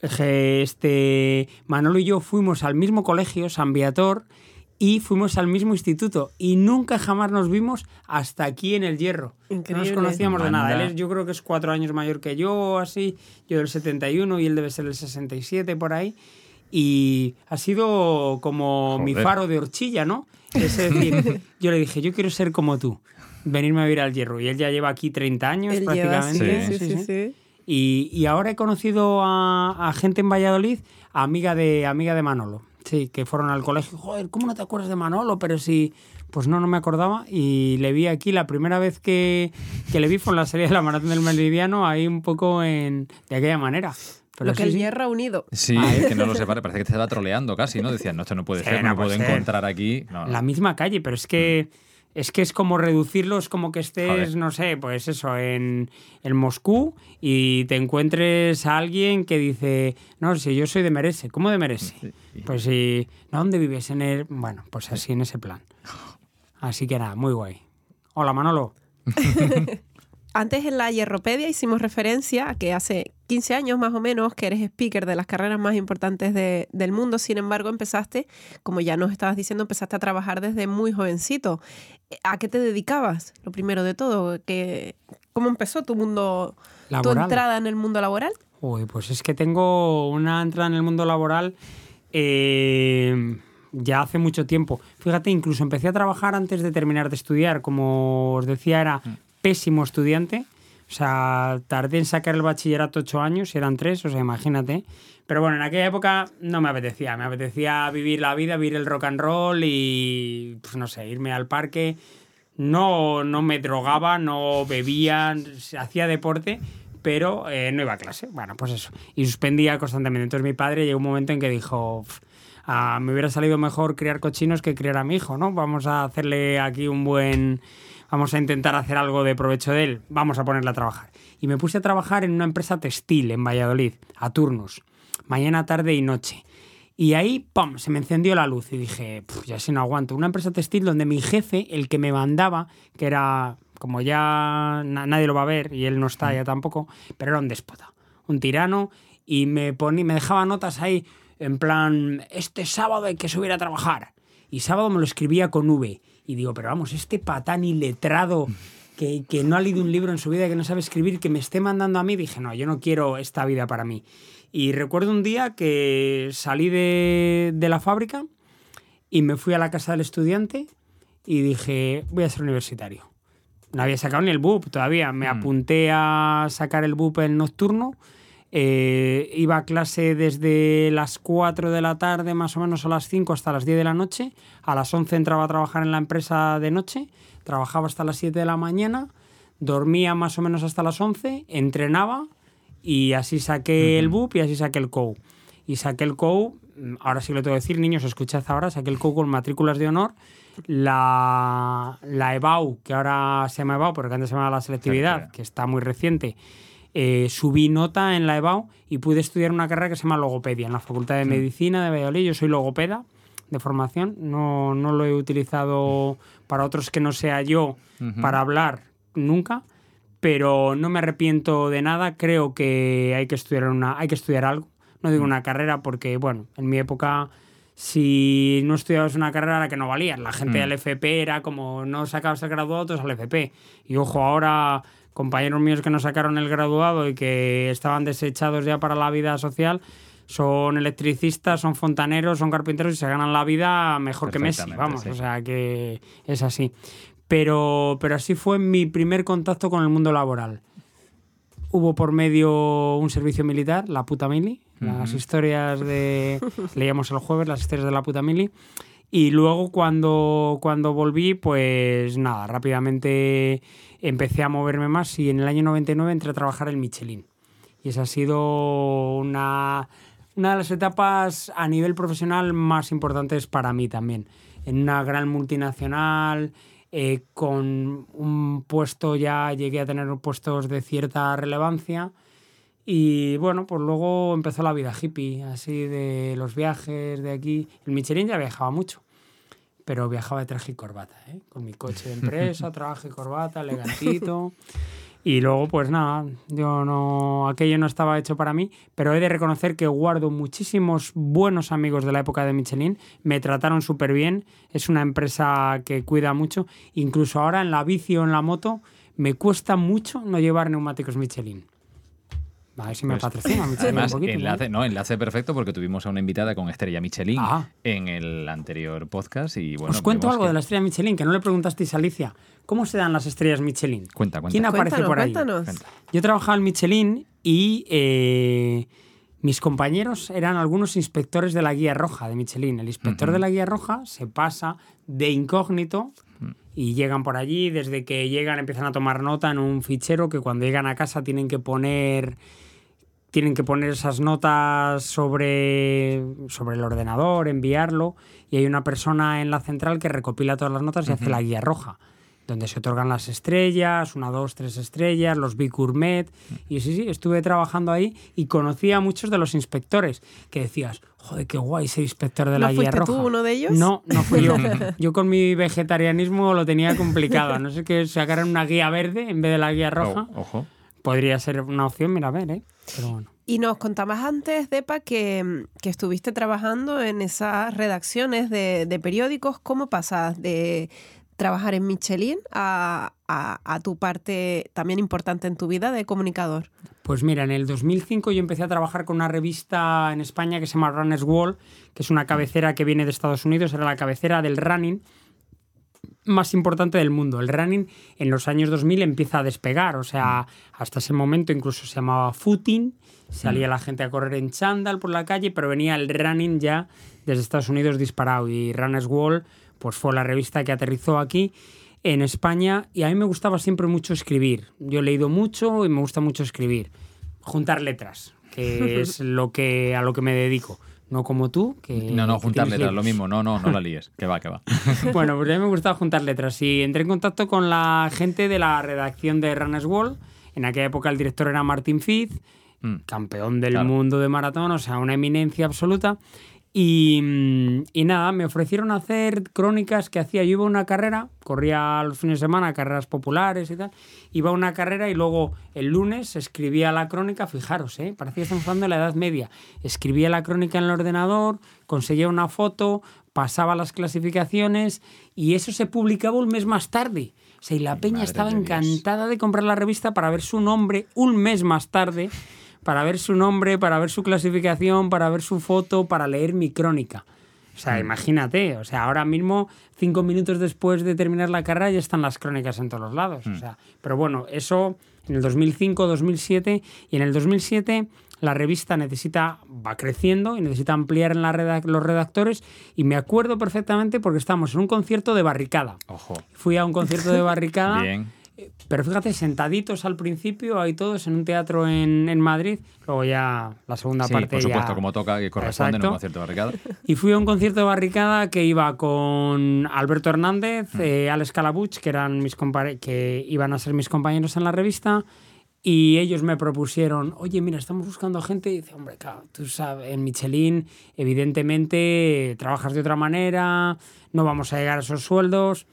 Este, Manolo y yo fuimos al mismo colegio, San Viator, y fuimos al mismo instituto y nunca jamás nos vimos hasta aquí en el Hierro. No nos conocíamos de nada. Él yo creo que es cuatro años mayor que yo, así, yo del 71 y él debe ser del 67 por ahí. Y ha sido como mi faro de horchilla, ¿no? Es decir, yo le dije, yo quiero ser como tú, venirme a vivir al Hierro. Y él ya lleva aquí 30 años prácticamente. Sí, sí, sí. Y, y, ahora he conocido a, a gente en Valladolid, amiga de, amiga de Manolo. Sí, que fueron al colegio. Joder, ¿cómo no te acuerdas de Manolo? Pero sí, pues no, no me acordaba. Y le vi aquí la primera vez que, que le vi fue en la serie de la Maratón del Meridiano, ahí un poco en, de aquella manera. Pero lo que el hierro unido. Sí, que no lo separe, parece que te estaba troleando casi, ¿no? Decían, no, esto no puede ser, no, puedo encontrar aquí. La misma calle, pero es que. Mm. Es que es como reducirlo, es como que estés, no sé, pues eso, en, en, Moscú y te encuentres a alguien que dice, no, si yo soy de Merese, ¿cómo de Merese? Pues si, ¿dónde vives? En el... Bueno, pues así en ese plan. Así que nada, muy guay. Hola Manolo. Antes en la Hierropedia hicimos referencia a que hace 15 años más o menos que eres speaker de las carreras más importantes del mundo. Sin embargo, empezaste, como ya nos estabas diciendo, empezaste a trabajar desde muy jovencito. ¿A qué te dedicabas? Lo primero de todo, ¿cómo empezó tu mundo, tu entrada en el mundo laboral? Uy, pues es que tengo una entrada en el mundo laboral eh, ya hace mucho tiempo. Fíjate, incluso empecé a trabajar antes de terminar de estudiar. Como os decía, era mm pésimo estudiante. O sea, tardé en sacar el bachillerato ocho años, eran tres, o sea, imagínate. Pero bueno, en aquella época no me apetecía. Me apetecía vivir la vida, vivir el rock and roll y, pues no sé, irme al parque. No, no me drogaba, no bebía, hacía deporte, pero eh, no iba a clase. Bueno, pues eso. Y suspendía constantemente. Entonces mi padre llegó un momento en que dijo, ah, me hubiera salido mejor criar cochinos que criar a mi hijo, ¿no? Vamos a hacerle aquí un buen vamos a intentar hacer algo de provecho de él, vamos a ponerle a trabajar. Y me puse a trabajar en una empresa textil en Valladolid, a turnos, mañana, tarde y noche. Y ahí, ¡pum!, se me encendió la luz y dije, ya si no aguanto. Una empresa textil donde mi jefe, el que me mandaba, que era, como ya nadie lo va a ver y él no está ya tampoco, pero era un déspota, un tirano, y me, ponía, me dejaba notas ahí en plan, este sábado hay que subir a trabajar. Y sábado me lo escribía con V. Y digo, pero vamos, este patán iletrado que, que no ha leído un libro en su vida, que no sabe escribir, que me esté mandando a mí, dije, no, yo no quiero esta vida para mí. Y recuerdo un día que salí de, la fábrica y me fui a la casa del estudiante y dije, voy a ser universitario. No había sacado ni el BUP todavía. Me mm. apunté a sacar el BUP en nocturno. Eh, iba a clase desde las 4 de la tarde, más o menos a las 5 hasta las 10 de la noche. A las 11 entraba a trabajar en la empresa de noche. Trabajaba hasta las 7 de la mañana. Dormía más o menos hasta las 11. Entrenaba y así saqué el BUP y así saqué el COU. Y saqué el COU, ahora sí lo tengo que decir, niños, escuchad ahora, saqué el COU con matrículas de honor. La, la EBAU, que ahora se llama EBAU, porque antes se llamaba la selectividad, que está muy reciente, eh, subí nota en la EBAU y pude estudiar una carrera que se llama logopedia en la Facultad de Medicina de Valladolid. Yo soy logopeda de formación, no, no lo he utilizado para otros que no sea yo para hablar nunca pero no me arrepiento de nada. Creo que hay que estudiar, una, hay que estudiar algo. No digo mm. una carrera porque, bueno, en mi época, si no estudiabas una carrera, era que no valía. La gente mm. del FP era como, no sacabas el graduado, todos al FP. Y ojo, ahora compañeros míos que no sacaron el graduado y que estaban desechados ya para la vida social, son electricistas, son fontaneros, son carpinteros y se ganan la vida mejor que Messi, vamos, o sea que es así. Pero, pero así fue mi primer contacto con el mundo laboral. Hubo por medio un servicio militar, la puta mili, las historias de... leíamos el jueves las historias de la puta mili. Y luego cuando, cuando volví, pues nada, rápidamente empecé a moverme más y en el año 99 entré a trabajar en Michelin. Y esa ha sido una, una de las etapas a nivel profesional más importantes para mí también. En una gran multinacional, eh, con un puesto ya llegué a tener puestos de cierta relevancia. Y bueno, pues luego empezó la vida hippie, así de los viajes de aquí. El Michelin ya viajaba mucho, pero viajaba de traje y corbata, ¿eh? con mi coche de empresa, traje y corbata, elegantito. Y luego, pues nada, yo no, aquello no estaba hecho para mí, pero he de reconocer que guardo muchísimos buenos amigos de la época de Michelin, me trataron súper bien, es una empresa que cuida mucho, incluso ahora en la bici o en la moto me cuesta mucho no llevar neumáticos Michelin. A ver si me pues, patrocina Además, enlace, ¿no? enlace perfecto porque tuvimos a una invitada con Estrella Michelin ah. en el anterior podcast. y bueno, Os cuento algo de la Estrella Michelin, que no le preguntasteis a Alicia. ¿Cómo se dan las estrellas Michelin? Cuenta, cuenta. ¿Quién aparece por ahí? Yo trabajaba en Michelin y eh, mis compañeros eran algunos inspectores de la guía roja de Michelin. El inspector de la guía roja se pasa de incógnito y llegan por allí. Desde que llegan empiezan a tomar nota en un fichero que cuando llegan a casa tienen que poner tienen que poner esas notas sobre, sobre el ordenador, enviarlo, y hay una persona en la central que recopila todas las notas y hace la guía roja, donde se otorgan las estrellas, una, dos, tres estrellas, los Big Gourmet, y sí, sí, estuve trabajando ahí y conocí a muchos de los inspectores, que decías, joder, qué guay ser inspector de la guía roja. tú uno de ellos? No, no fui yo. yo con mi vegetarianismo lo tenía complicado, no sé qué sacaran una guía verde en vez de la guía roja. ojo podría ser una opción, mira, a ver, ¿eh? Y nos contabas antes, Depa, que, que estuviste trabajando en esas redacciones de, de, periódicos. ¿Cómo pasas de trabajar en Michelin a, a, tu parte también importante en tu vida de comunicador? Pues mira, en el 2005 yo empecé a trabajar con una revista en España que se llama Runner's World, que es una cabecera que viene de Estados Unidos, era la cabecera del running más importante del mundo. El running en los años 2000 empieza a despegar, o sea, hasta ese momento incluso se llamaba footing, salía mm. la gente a correr en chándal por la calle, pero venía el running ya desde Estados Unidos disparado y Runner's Wall pues fue la revista que aterrizó aquí en España y a mí me gustaba siempre mucho escribir. Yo he leído mucho y me gusta mucho escribir, juntar letras, que es lo que a lo que me dedico no como tú. Que, no, no, juntar letras, lo mismo. No, no, no la líes. Que va, que va. bueno, pues a mí me gustaba juntar letras y entré en contacto con la gente de la redacción de Runners World. En aquella época el director era Martin Fitz, mm. campeón del claro. mundo de maratón, o sea, una eminencia absoluta. Y, mm, y, nada, me ofrecieron hacer crónicas que hacía. Yo iba a una carrera, corría los fines de semana, carreras populares y tal. Iba a una carrera y luego el lunes escribía la crónica. Fijaros, ¿eh? parecía que estamos hablando de la Edad Media. Escribía la crónica en el ordenador, conseguía una foto, pasaba las clasificaciones y eso se publicaba un mes más tarde. O sea, y la peña Madre estaba de encantada de comprar la revista para ver su nombre un mes más tarde para ver su nombre, para ver su clasificación, para ver su foto, para leer mi crónica. O sea, imagínate, o sea, ahora mismo, cinco minutos después de terminar la carrera, ya están las crónicas en todos los lados. O sea, pero bueno, eso en el 2005, 2007, y en el 2007 la revista necesita, va creciendo y necesita ampliar en la redac los redactores, y me acuerdo perfectamente porque estábamos en un concierto de barricada. Ojo. Fui a un concierto de barricada. Bien. Pero fíjate, sentaditos al principio, ahí todos en un teatro en, en Madrid, luego ya la segunda Sí, parte por supuesto, ya... como toca, que corresponde en un concierto de barricada. Y fui a un concierto de barricada que iba con Alberto Hernández, eh, Alex Calabuch, que eran mis que iban a ser mis compañeros en la revista, y ellos me propusieron, oye, mira, estamos buscando gente, y dice, hombre, claro, tú sabes, en Michelin, evidentemente, trabajas de otra manera, no vamos a llegar a esos sueldos,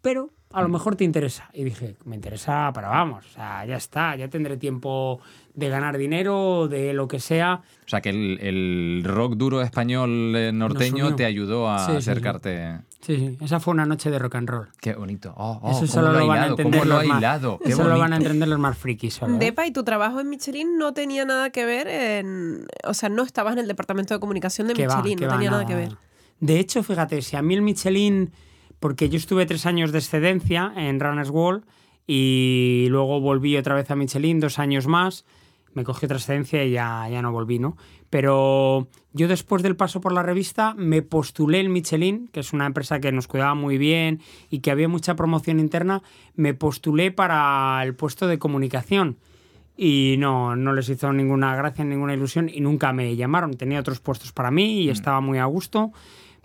pero a lo mejor te interesa. Y dije, me interesa, pero vamos, o sea, ya está, ya tendré tiempo de ganar dinero, de lo que sea. O sea, que el, el rock duro español eh, norteño te ayudó a Sí, sí, sí. acercarte. Sí, sí, esa fue una noche de rock and roll. Qué bonito. Oh, oh, Eso solo lo, van a entender lo los más- Eso lo van a entender los más frikis solo. ¿eh? Depa, y tu trabajo en Michelin no tenía nada que ver en... O sea, no estabas en el departamento de comunicación de va, Michelin, no va, tenía nada que ver. De hecho, fíjate, si a mí el Michelin, porque yo estuve tres años de excedencia en Runners World y luego volví otra vez a Michelin, dos años más, me cogí otra excedencia y ya, ya no volví, ¿no? Pero yo después del paso por la revista me postulé en Michelin, que es una empresa que nos cuidaba muy bien y que había mucha promoción interna, me postulé para el puesto de comunicación. Y no, no les hizo ninguna gracia, ninguna ilusión y nunca me llamaron. Tenía otros puestos para mí y estaba muy a gusto.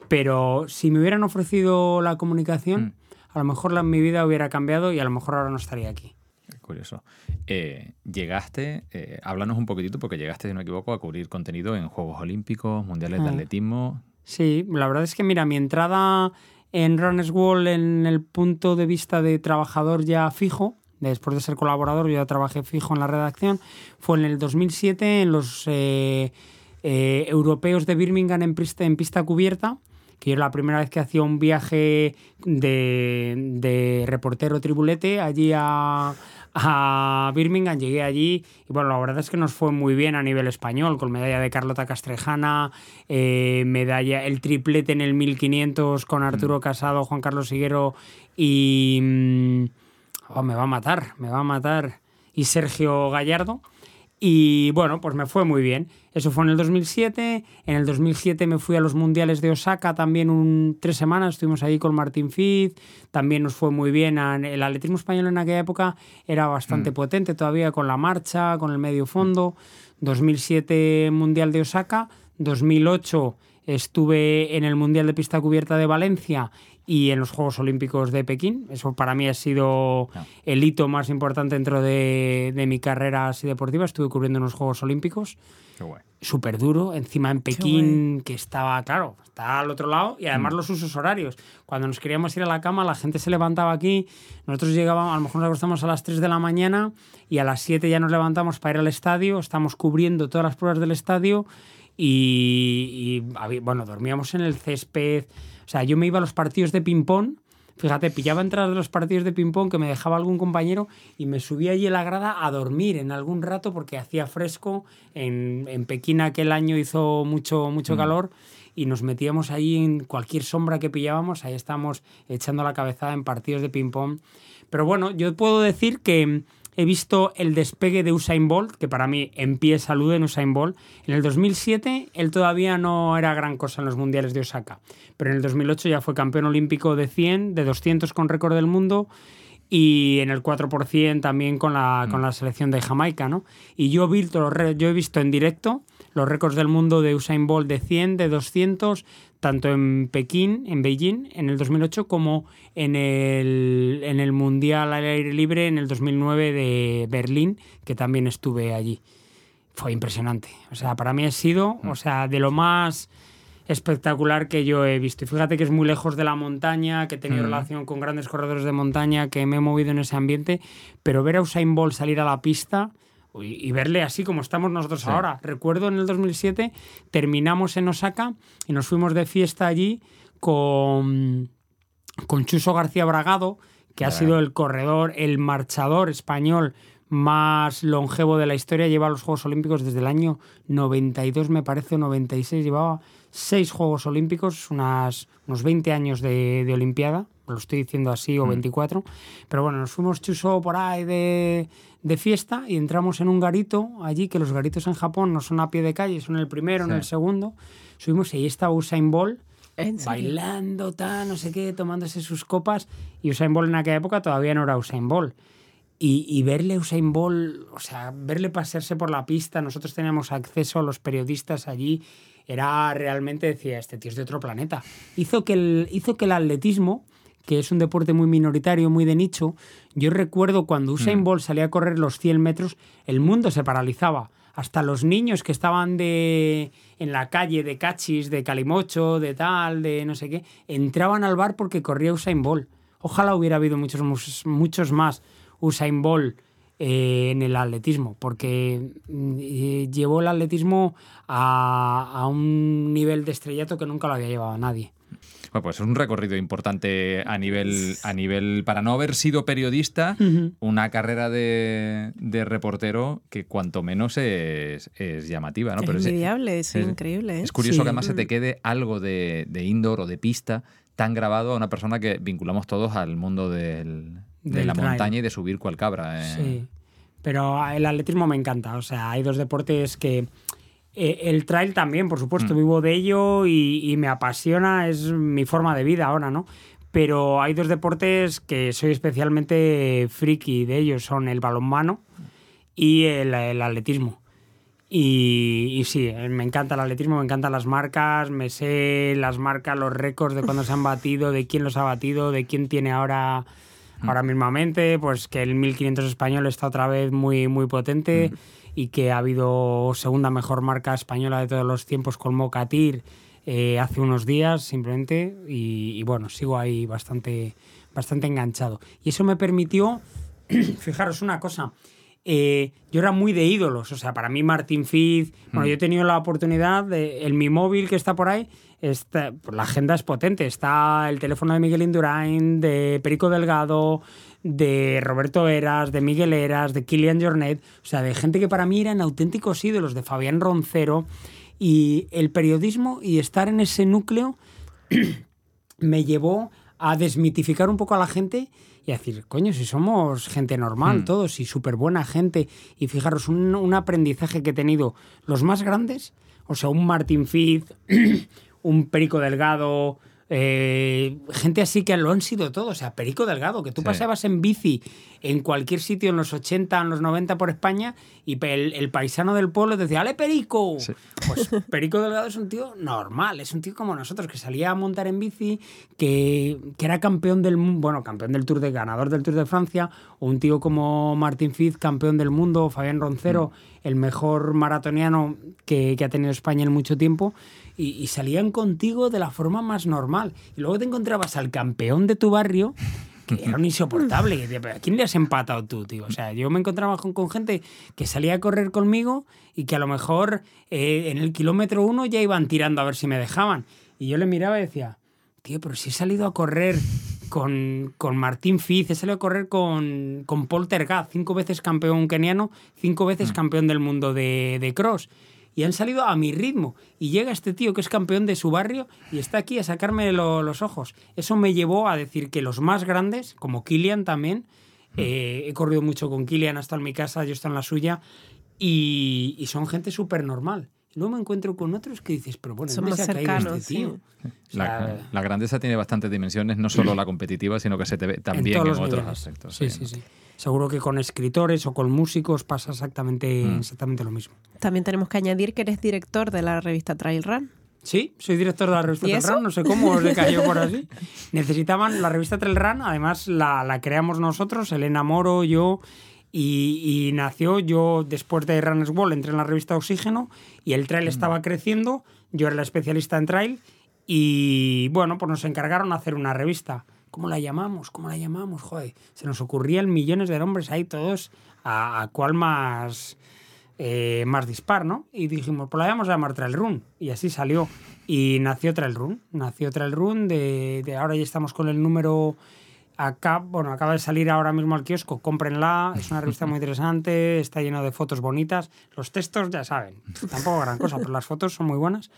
Pero si me hubieran ofrecido la comunicación, a lo mejor la, mi vida hubiera cambiado y a lo mejor ahora no estaría aquí. Curioso. Eh, llegaste, eh, háblanos un poquitito, porque llegaste, si no me equivoco, a cubrir contenido en Juegos Olímpicos, Mundiales de Ah. Atletismo. Sí, la verdad es que mira, mi entrada en Runners World en el punto de vista de trabajador ya fijo, después de ser colaborador, yo ya trabajé fijo en la redacción, fue en el 2007 en los eh, eh, europeos de Birmingham en pista, en pista cubierta, que era la primera vez que hacía un viaje de, de reportero tribulete allí a, a Birmingham, llegué allí y bueno, la verdad es que nos fue muy bien a nivel español, con medalla de Carlota Castrejana, eh, medalla, el triplete en el 1500 con Arturo Casado, Juan Carlos Higuero y... mm, oh, me va a matar, me va a matar. Y Sergio Gallardo. Y bueno, pues me fue muy bien. Eso fue en el 2007. En el 2007 me fui a los Mundiales de Osaka también un, tres semanas. Estuvimos ahí con Martín Fiz. También nos fue muy bien. El atletismo español en aquella época era bastante potente todavía con la marcha, con el medio fondo. 2007 Mundial de Osaka. 2008 estuve en el Mundial de Pista Cubierta de Valencia y en los Juegos Olímpicos de Pekín. Eso para mí ha sido Ah. el hito más importante dentro de, de mi carrera así deportiva. Estuve cubriendo unos Juegos Olímpicos. Qué guay. Súper duro, encima en Pekín, que estaba, claro, está al otro lado, y además los usos horarios. Cuando nos queríamos ir a la cama, la gente se levantaba aquí, nosotros llegábamos, a lo mejor nos acostamos a las 3 de la mañana y a las 7 ya nos levantamos para ir al estadio, estamos cubriendo todas las pruebas del estadio y, y, bueno, dormíamos en el césped. O sea, yo me iba a los partidos de ping-pong. Fíjate, pillaba entradas de los partidos de ping-pong que me dejaba algún compañero y me subía allí en la grada a dormir en algún rato porque hacía fresco. En, en Pekín aquel año hizo mucho, mucho calor y nos metíamos ahí en cualquier sombra que pillábamos. Ahí estábamos echando la cabezada en partidos de ping-pong. Pero bueno, yo puedo decir que he visto el despegue de Usain Bolt, que para mí en pie salud en Usain Bolt. En el 2007 él todavía no era gran cosa en los mundiales de Osaka, pero en el 2008 ya fue campeón olímpico de 100, de 200 con récord del mundo y en el 4% también con la, con la selección de Jamaica, ¿no? Y yo, vi yo he visto en directo los récords del mundo de Usain Bolt de 100, de 200, tanto en Pekín, en Beijing, en el 2008, como en el, en el Mundial al aire libre en el 2009 de Berlín, que también estuve allí. Fue impresionante. O sea, para mí ha sido, o sea, de lo más espectacular que yo he visto. Y fíjate que es muy lejos de la montaña, que he tenido relación con grandes corredores de montaña, que me he movido en ese ambiente, pero ver a Usain Bolt salir a la pista y verle así como estamos nosotros ahora. Recuerdo en el 2007 terminamos en Osaka y nos fuimos de fiesta allí con, con Chuso García Bragado, que ha sido el corredor, el marchador español más longevo de la historia, lleva los Juegos Olímpicos desde el año 92, me parece, o 96, llevaba seis Juegos Olímpicos, unas, unos 20 años de, de Olimpiada, lo estoy diciendo así, o 24, mm. pero bueno, nos fuimos chuso por ahí de, de, fiesta y entramos en un garito allí, que los garitos en Japón no son a pie de calle, son el primero, en el segundo, subimos y ahí estaba Usain Bolt, bailando, tal, no sé qué, tomándose sus copas, y Usain Bolt en aquella época todavía no era Usain Bolt. Y, y, verle Usain Bolt, o sea, verle pasearse por la pista, nosotros teníamos acceso a los periodistas allí, era realmente, decía, este tío es de otro planeta. Hizo que el, hizo que el atletismo, que es un deporte muy minoritario, muy de nicho, yo recuerdo cuando Usain mm. Bolt salía a correr los 100 metros, el mundo se paralizaba. Hasta los niños que estaban de, en la calle de Cachis, de Calimocho, de tal, de no sé qué, entraban al bar porque corría Usain Bolt. Ojalá hubiera habido muchos, muchos más Usain Bolt eh, en el atletismo, porque mm, llevó el atletismo a, un nivel de estrellato que nunca lo había llevado nadie. Bueno, pues es un recorrido importante a nivel, a nivel para no haber sido periodista, una carrera de, reportero que cuanto menos es, llamativa. ¿no? Es envidiable, es, increíble. ¿eh? Es curioso que además se te quede algo de, de, indoor o de pista tan grabado a una persona que vinculamos todos al mundo del, de la montaña y de subir cual cabra. Eh. Sí, pero el atletismo me encanta. O sea, hay dos deportes que... Eh, el trail también, por supuesto, mm. vivo de ello y, me apasiona, es mi forma de vida ahora, ¿no? Pero hay dos deportes que soy especialmente friki de ellos, son el balonmano y el, atletismo. Y, y, sí, eh, me encanta el atletismo, me encantan las marcas, me sé las marcas, los récords de cuándo se han batido, de quién los ha batido, de quién tiene ahora ahora mismamente, pues que el 1500 español está otra vez muy, muy potente y que ha habido segunda mejor marca española de todos los tiempos con Mocatir eh, hace unos días simplemente y, bueno, sigo ahí bastante, bastante enganchado. Y eso me permitió, fijaros una cosa, eh, yo era muy de ídolos, o sea, para mí Martin Fitz, bueno, yo he tenido la oportunidad de, en mi móvil que está por ahí, pues la agenda es potente. Está el teléfono de Miguel Indurain, de Perico Delgado, de Roberto Eras, de Miguel Eras, de Kilian Jornet, o sea, de gente que para mí eran auténticos ídolos, de Fabián Roncero. Y el periodismo y estar en ese núcleo me llevó a desmitificar un poco a la gente y a decir, coño, si somos gente normal hmm. todos y súper buena gente. Y fijaros, un, un, aprendizaje que he tenido los más grandes, o sea, un Martin Fitz, un Perico Delgado, eh, gente así que lo han sido todos. O sea, Perico Delgado, que tú pasabas en bici en cualquier sitio en los 80, en los 90 por España y el, paisano del pueblo decía, ¡Ale Perico! Pues Perico Delgado es un tío normal, es un tío como nosotros, que salía a montar en bici, que, que era campeón del mundo, bueno, campeón del Tour de ganador del Tour de Francia, o un tío como Martín Fitz, campeón del mundo, Fabián Roncero, mm. el mejor maratoniano que, que ha tenido España en mucho tiempo y, salían contigo de la forma más normal. Y luego te encontrabas al campeón de tu barrio que era un insoportable. ¿A quién le has empatado tú, tío? O sea, yo me encontraba con, con gente que salía a correr conmigo y que a lo mejor eh, en el kilómetro uno ya iban tirando a ver si me dejaban. Y yo le miraba y decía, tío, pero si he salido a correr con, con Martín Fiz, he salido a correr con, con Paul Tergat, cinco veces campeón keniano, cinco veces mm. campeón del mundo de, de cross y han salido a mi ritmo. Y llega este tío que es campeón de su barrio y está aquí a sacarme los ojos. Eso me llevó a decir que los más grandes, como Kilian también, mm. eh, he corrido mucho con Kilian hasta en mi casa, yo estoy en la suya, y, son gente súper normal. Luego me encuentro con otros que dices, pero bueno, Son ¿dónde más se ha caído este cercanos, sí. tío? O La, sea, la grandeza tiene bastantes dimensiones, no solo la competitiva, sino que se te ve también en, otros niveles. aspectos. Sí, sí, sí. Seguro que con escritores o con músicos pasa exactamente, Mm. exactamente lo mismo. También tenemos que añadir que eres director de la revista Trail Run. Sí, soy director de la revista ¿Y Trail? Run, no sé cómo le cayó por así. Necesitaban la revista Trail Run, además la, la creamos nosotros, Elena Moro, yo, y, y nació yo después de Runners Wall, entré en la revista Oxígeno y el trail estaba creciendo, yo era la especialista en trail y bueno, pues nos encargaron hacer una revista. ¿Cómo la llamamos? ¿Cómo la llamamos? Joder, se nos ocurrían millones de nombres ahí todos a, a cuál más eh, más dispar, ¿no? Y dijimos, pues la vamos a llamar Trail Run. Y así salió. Y nació Trail Run. Nació Trail Run. De, de ahora ya estamos con el número. Acá, bueno, acaba de salir ahora mismo al kiosco. Cómprenla. Es una revista muy interesante. Está lleno de fotos bonitas. Los textos, ya saben, tampoco gran cosa, pero las fotos son muy buenas.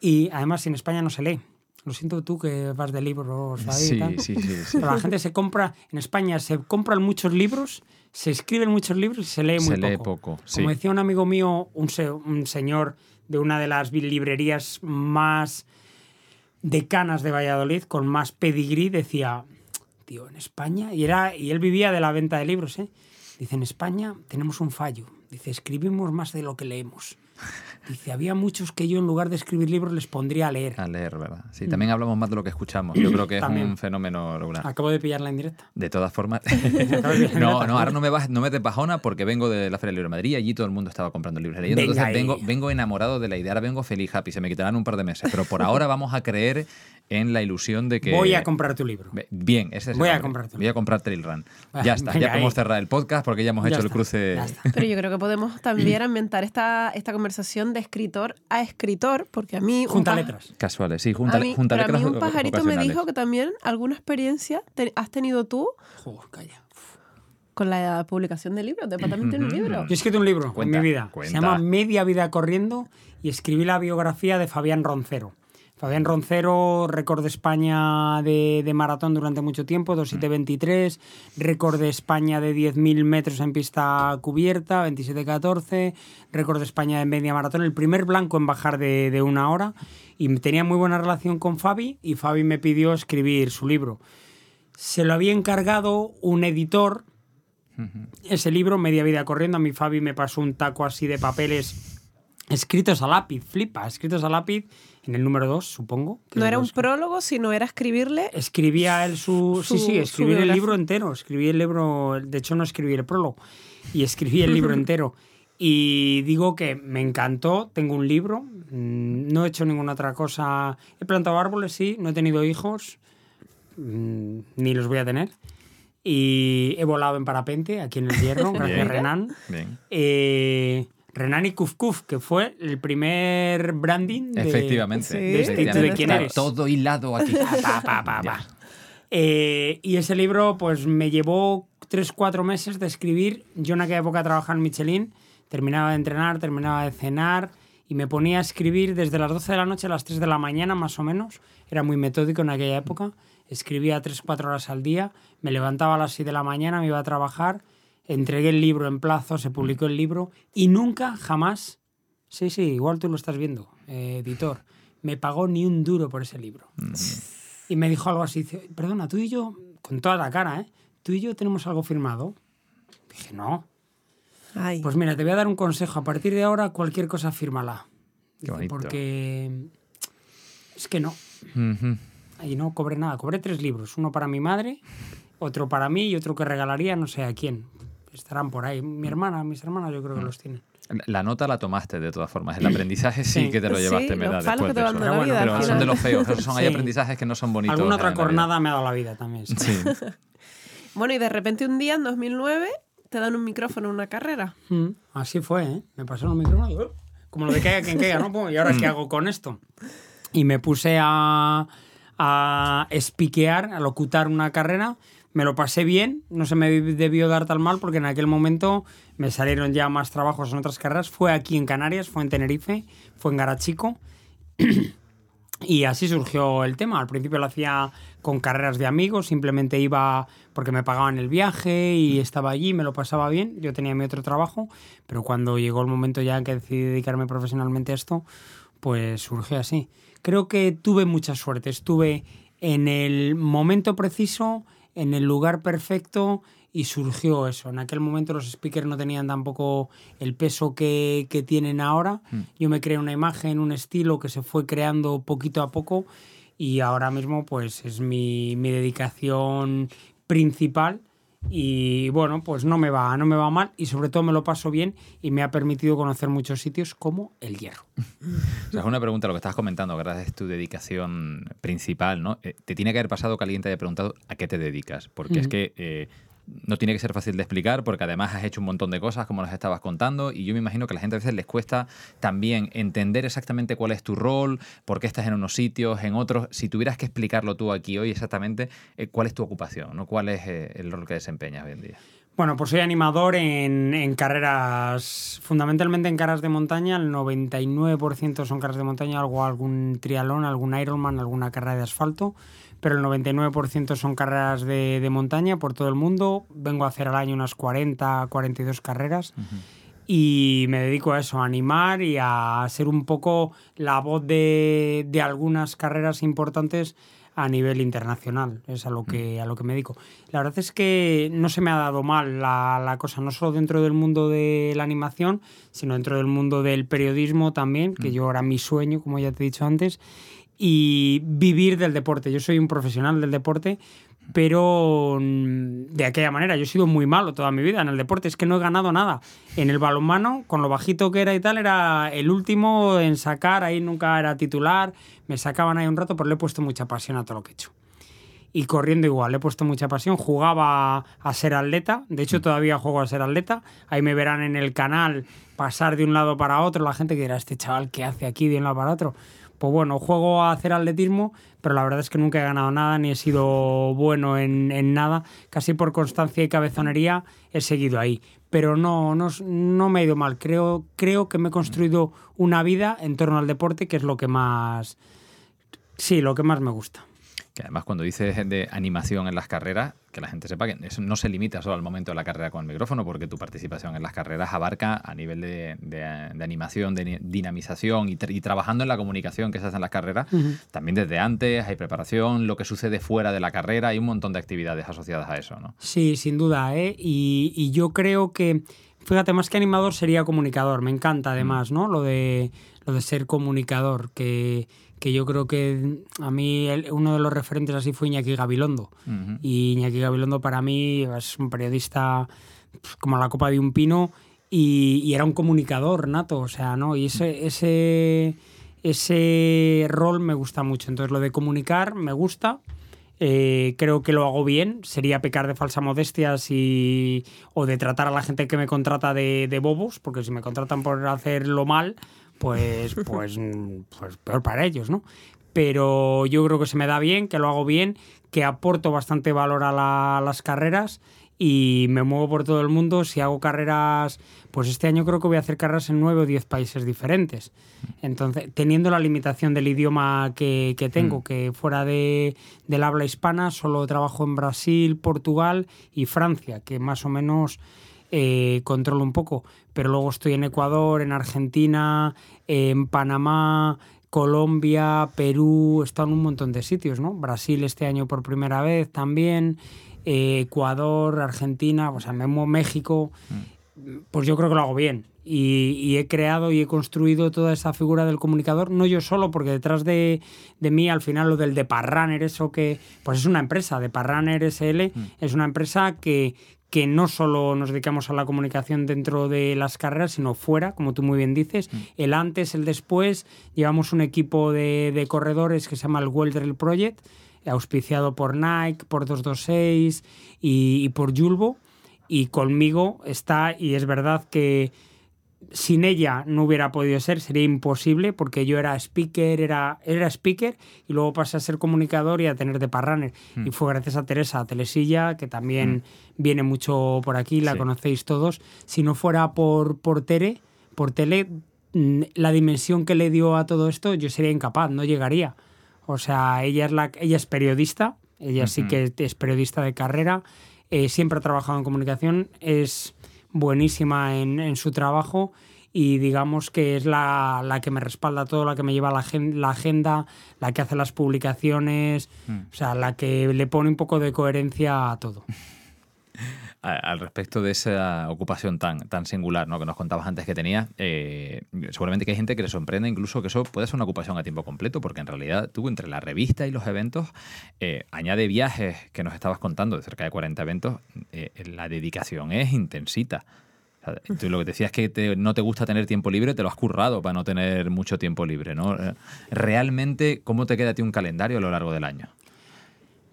Y además, en España no se lee. Lo siento tú que vas de libros ahí Sí, tal. sí, sí, sí. Pero la gente se compra, en España se compran muchos libros, se escriben muchos libros y se lee muy Se poco. lee poco, sí. Como decía un amigo mío, un, se- un señor de una de las librerías más decanas de Valladolid, con más pedigrí, decía, tío, en España, y, era, y él vivía de la venta de libros, ¿eh? Dice, en España tenemos un fallo. Dice, escribimos más de lo que leemos. Dice, había muchos que yo en lugar de escribir libros les pondría a leer. A leer, ¿verdad? Sí, también hablamos más de lo que escuchamos. Yo creo que es También. un fenómeno regular. Acabo de pillarla en directa. De todas formas. No, no, ahora no me, vas, no me des bajona porque vengo de la Feria del Libro de Madrid y allí todo el mundo estaba comprando libros leyendo. Venga Entonces vengo, vengo enamorado de la idea. Ahora vengo feliz, happy. Se me quitarán un par de meses. Pero por ahora vamos a creer en la ilusión de que. Voy a comprar tu libro. Bien, ese es el Voy a nombre. comprártelo. Voy a comprar Trail Run. Ya está, venga ya podemos ahí. cerrar el podcast porque ya hemos Ya hecho el está, cruce. ya está. Pero yo creo que podemos también ambientar esta, esta conversación de escritor a escritor, porque a mí... un Junta letras. Casuales, sí, junta, a mí, junta pero a mí letras un pajarito me dijo que también alguna experiencia te- has tenido tú Joder, calla. con la publicación de libros. ¿Te también tiene un libro? Yo he escrito un libro Cuenta, en mi vida. cuenta. Se llama Media Vida Corriendo y escribí la biografía de Fabián Roncero. Fabián Roncero, récord de España de, de maratón durante mucho tiempo, 2.723, récord de España de 10.000 metros en pista cubierta, 27.14, récord de España de media maratón, el primer blanco en bajar de, de una hora. Y tenía muy buena relación con Fabi y Fabi me pidió escribir su libro. Se lo había encargado un editor ese libro, Media Vida Corriendo, a mi Fabi me pasó un taco así de papeles escritos a lápiz, flipa, escritos a lápiz en el número 2, supongo. que No era un prólogo, sino era escribirle... Escribía él su... Su- sí, sí, su escribí el libro entero, escribí el libro, de hecho no escribí el prólogo, y escribí el libro entero. Y digo que me encantó, tengo un libro, mm, no he hecho ninguna otra cosa, he plantado árboles, sí, no he tenido hijos, mm, ni los voy a tener. Y he volado en parapente aquí en el Hierro, gracias Bien. Renan. Bien. Eh, Renan y Kuf Kuf, que fue el primer branding de, Efectivamente. De, este- efectivamente. de quién Está eres. Todo hilado aquí. Pa, pa, pa. Eh, y ese libro, pues me llevó 3-4 meses de escribir. Yo en aquella época trabajaba en Michelin, terminaba de entrenar, terminaba de cenar y me ponía a escribir desde las 12 de la noche a las 3 de la mañana, más o menos. Era muy metódico en aquella época. Escribía 3-4 horas al día, me levantaba a las 6 de la mañana, me iba a trabajar, entregué el libro en plazo, se publicó el libro y nunca, jamás, sí, sí, igual tú lo estás viendo, eh, editor, me pagó ni un duro por ese libro. Y me dijo algo así, dice, perdona, tú y yo, con toda la cara, ¿eh? ¿Tú y yo tenemos algo firmado? Dije, no. Ay, Pues mira, te voy a dar un consejo. A partir de ahora, cualquier cosa, fírmala. Dice, porque es que no. Y no cobré nada. Cobré tres libros. Uno para mi madre, otro para mí y otro que regalaría no sé a quién. Estarán por ahí. Mi hermana, mis hermanas yo creo que los tienen. La nota la tomaste de todas formas. El aprendizaje sí, Sí. que te lo Sí, llevaste, me da después que te de eso. dando la vida, Pero al son de los feos. Esos son hay aprendizajes que no son bonitos. Alguna otra cornada me ha dado la vida también. sí. Sí. Bueno, y de repente un día, en 2009, te dan un micrófono en una carrera. Mm, Así fue, ¿eh? Me pasaron los micrófonos. y, ¡oh! Como lo de caiga quien caiga, ¿no? Pues, ¿Y ahora qué hago con esto? Y me puse a, a espiquear, a locutar una carrera. Me lo pasé bien, no se me debió dar tan mal porque en aquel momento me salieron ya más trabajos en otras carreras. Fue aquí en Canarias, fue en Tenerife, fue en Garachico. Y así surgió el tema. Al principio lo hacía con carreras de amigos, simplemente iba porque me pagaban el viaje y estaba allí, me lo pasaba bien. Yo tenía mi otro trabajo, pero cuando llegó el momento ya en que decidí dedicarme profesionalmente a esto, pues surgió así. Creo que tuve mucha suerte. Estuve en el momento preciso, en el lugar perfecto y surgió eso. En aquel momento los speakers no tenían tampoco el peso que, que tienen ahora. Mm. Yo me creé una imagen, un estilo que se fue creando poquito a poco y ahora mismo pues es mi, mi dedicación principal y bueno, pues no me va, no me va mal y sobre todo me lo paso bien y me ha permitido conocer muchos sitios como el Hierro. o sea, es una pregunta, lo que estás comentando, es tu dedicación principal, ¿no? Eh, te tiene que haber pasado que alguien te haya preguntado a qué te dedicas, porque es que eh, no tiene que ser fácil de explicar porque además has hecho un montón de cosas como las estabas contando y yo me imagino que a la gente a veces les cuesta también entender exactamente cuál es tu rol, por qué estás en unos sitios, en otros. Si tuvieras que explicarlo tú aquí hoy exactamente, eh, ¿cuál es tu ocupación? ¿no? ¿Cuál es eh, el rol que desempeñas hoy en día? Bueno, pues soy animador en, carreras, fundamentalmente en carreras de montaña. El 99% son carreras de montaña, algo, algún trialón, algún Ironman, alguna carrera de asfalto pero el 99% son carreras de, montaña por todo el mundo. Vengo a hacer al año unas 40, 42 carreras. Y me dedico a eso, a animar y a ser un poco la voz de, algunas carreras importantes a nivel internacional. Es a lo, que, a lo que me dedico. La verdad es que no se me ha dado mal la, la, cosa, no solo dentro del mundo de la animación, sino dentro del mundo del periodismo también, que yo era mi sueño, como ya te he dicho antes y vivir del deporte. Yo soy un profesional del deporte, pero mm, de aquella manera. Yo he sido muy malo toda mi vida en el deporte, es que no he ganado nada. En el balonmano, con lo bajito que era y tal, era el último en sacar, ahí nunca era titular, me sacaban ahí un rato, pero le he puesto mucha pasión a todo lo que he hecho. Y corriendo igual, le he puesto mucha pasión. Jugaba a ser atleta, de hecho todavía juego a ser atleta. Ahí me verán en el canal pasar de un lado para otro, la gente que dirá, este chaval, ¿qué hace aquí de un lado para otro? Pues bueno, juego a hacer atletismo, pero la verdad es que nunca he ganado nada ni he sido bueno en, nada. Casi por constancia y cabezonería he seguido ahí. Pero no, no, no me he ido mal. Creo, creo que me he construido una vida en torno al deporte, que es lo que más. Sí, lo que más me gusta que además cuando dices de animación en las carreras, que la gente sepa que eso no se limita solo al momento de la carrera con el micrófono, porque tu participación en las carreras abarca a nivel de, animación, de dinamización y, trabajando en la comunicación que se hace en las carreras, también desde antes hay preparación, lo que sucede fuera de la carrera, hay un montón de actividades asociadas a eso, ¿no? Sí, sin duda, ¿eh? y, y yo creo que, fíjate, más que animador sería comunicador, me encanta además, ¿no? Lo de, lo de ser comunicador, que que yo creo que a mí uno de los referentes así fue Iñaki Gabilondo. Y Iñaki Gabilondo para mí es un periodista como la copa de un pino y, era un comunicador nato, o sea, ¿no? Y ese, ese, ese rol me gusta mucho. Entonces lo de comunicar me gusta. Eh, creo que lo hago bien. Sería pecar de falsa modestia si, o de tratar a la gente que me contrata de, de bobos, porque si me contratan por hacerlo mal, pues, pues, pues peor para ellos, ¿no? Pero yo creo que se me da bien, que lo hago bien, que aporto bastante valor a, las carreras y me muevo por todo el mundo. Si hago carreras, pues este año creo que voy a hacer carreras en nueve o diez países diferentes. Entonces, teniendo la limitación del idioma que, tengo, mm. que fuera de, del habla hispana, solo trabajo en Brasil, Portugal y Francia, que más o menos eh, controlo un poco, pero luego estoy en Ecuador, en Argentina, en Panamá, Colombia, Perú, he estado en un montón de sitios, ¿no? Brasil este año por primera vez también, eh, Ecuador, Argentina, o sea, México, mm. pues yo creo que lo hago bien. Y, he creado y he construido toda esa figura del comunicador, no yo solo, porque detrás de, de mí, al final, lo del Deparrunner, eso que, pues es una empresa, Deparrunner SL, mm. es una empresa que, que no solo nos dedicamos a la comunicación dentro de las carreras, sino fuera, como tú muy bien dices. Mm. El antes, el después, llevamos un equipo de, corredores que se llama el Welder Project, auspiciado por Nike, por 226 y, y por Julvo. Y conmigo está, y es verdad que sin ella no hubiera podido ser, sería imposible porque yo era speaker, era, era speaker y luego pasé a ser comunicador y a tener de parrunner. Hmm. Y fue gracias a Teresa Telesilla, que también hmm. viene mucho por aquí, la conocéis todos. Si no fuera por, por Tere, por Tele, mm, la dimensión que le dio a todo esto, yo sería incapaz, no llegaría. O sea, ella es, la, ella es periodista, ella sí que es periodista de carrera, eh, siempre ha trabajado en comunicación, es buenísima en, en su trabajo y digamos que es la, la, que me respalda todo, la que me lleva la, la agenda, la que hace las publicaciones, mm. o sea, la que le pone un poco de coherencia a todo. al respecto de esa ocupación tan, tan singular ¿no? que nos contabas antes que tenía, eh, seguramente que hay gente que le sorprende incluso que eso puede ser una ocupación a tiempo completo, porque en realidad tú entre la revista y los eventos, eh, añade viajes que nos estabas contando de cerca de 40 eventos, eh, la dedicación es intensita. tú lo que decías es que no te gusta tener tiempo libre, te lo has currado para no tener mucho tiempo libre. ¿no? Realmente, ¿cómo te queda a ti un calendario a lo largo del año?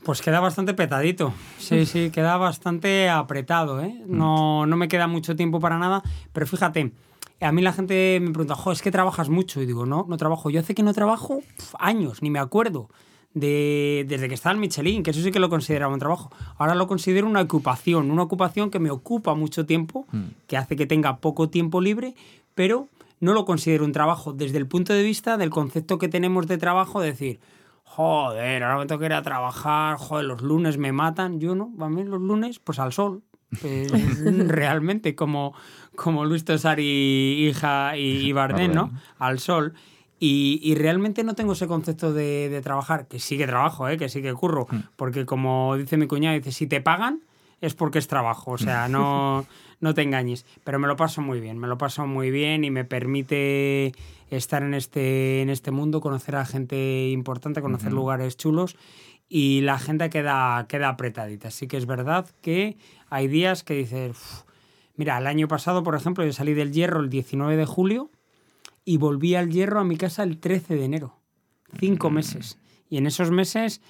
Pues queda bastante petadito. Sí, sí, queda bastante apretado, ¿eh? Mm. No, no me queda mucho tiempo para nada. Pero fíjate, a mí la gente me pregunta, jo, es que trabajas mucho. Y digo, no, no trabajo. Yo hace que no trabajo años, ni me acuerdo. De, desde que estaba en Michelin, que eso sí que lo consideraba un trabajo. Ahora lo considero una ocupación, una ocupación que me ocupa mucho tiempo, mm. que hace que tenga poco tiempo libre, pero no lo considero un trabajo desde el punto de vista del concepto que tenemos de trabajo, decir, joder, ahora me tengo que ir a trabajar, joder, los lunes me matan. Yo no, a mí los lunes, pues al sol. Pues, realmente, como, como Luis Tosar y hija y, Bardén, ¿no? Al sol. Y, realmente no tengo ese concepto de, trabajar, que sí que trabajo, ¿eh? que sí que curro, hmm. porque como dice mi cuñado, dice, si te pagan es porque es trabajo, o sea, no, no te engañes, pero me lo paso muy bien, me lo paso muy bien y me permite estar en este, en este mundo, conocer a gente importante, conocer lugares chulos y la gente queda, queda apretadita. Así que es verdad que hay días que dices, mira, el año pasado, por ejemplo, yo salí del Hierro el 19 de julio y volví al Hierro a mi casa el 13 de enero. Cinco mm. meses. Y en esos meses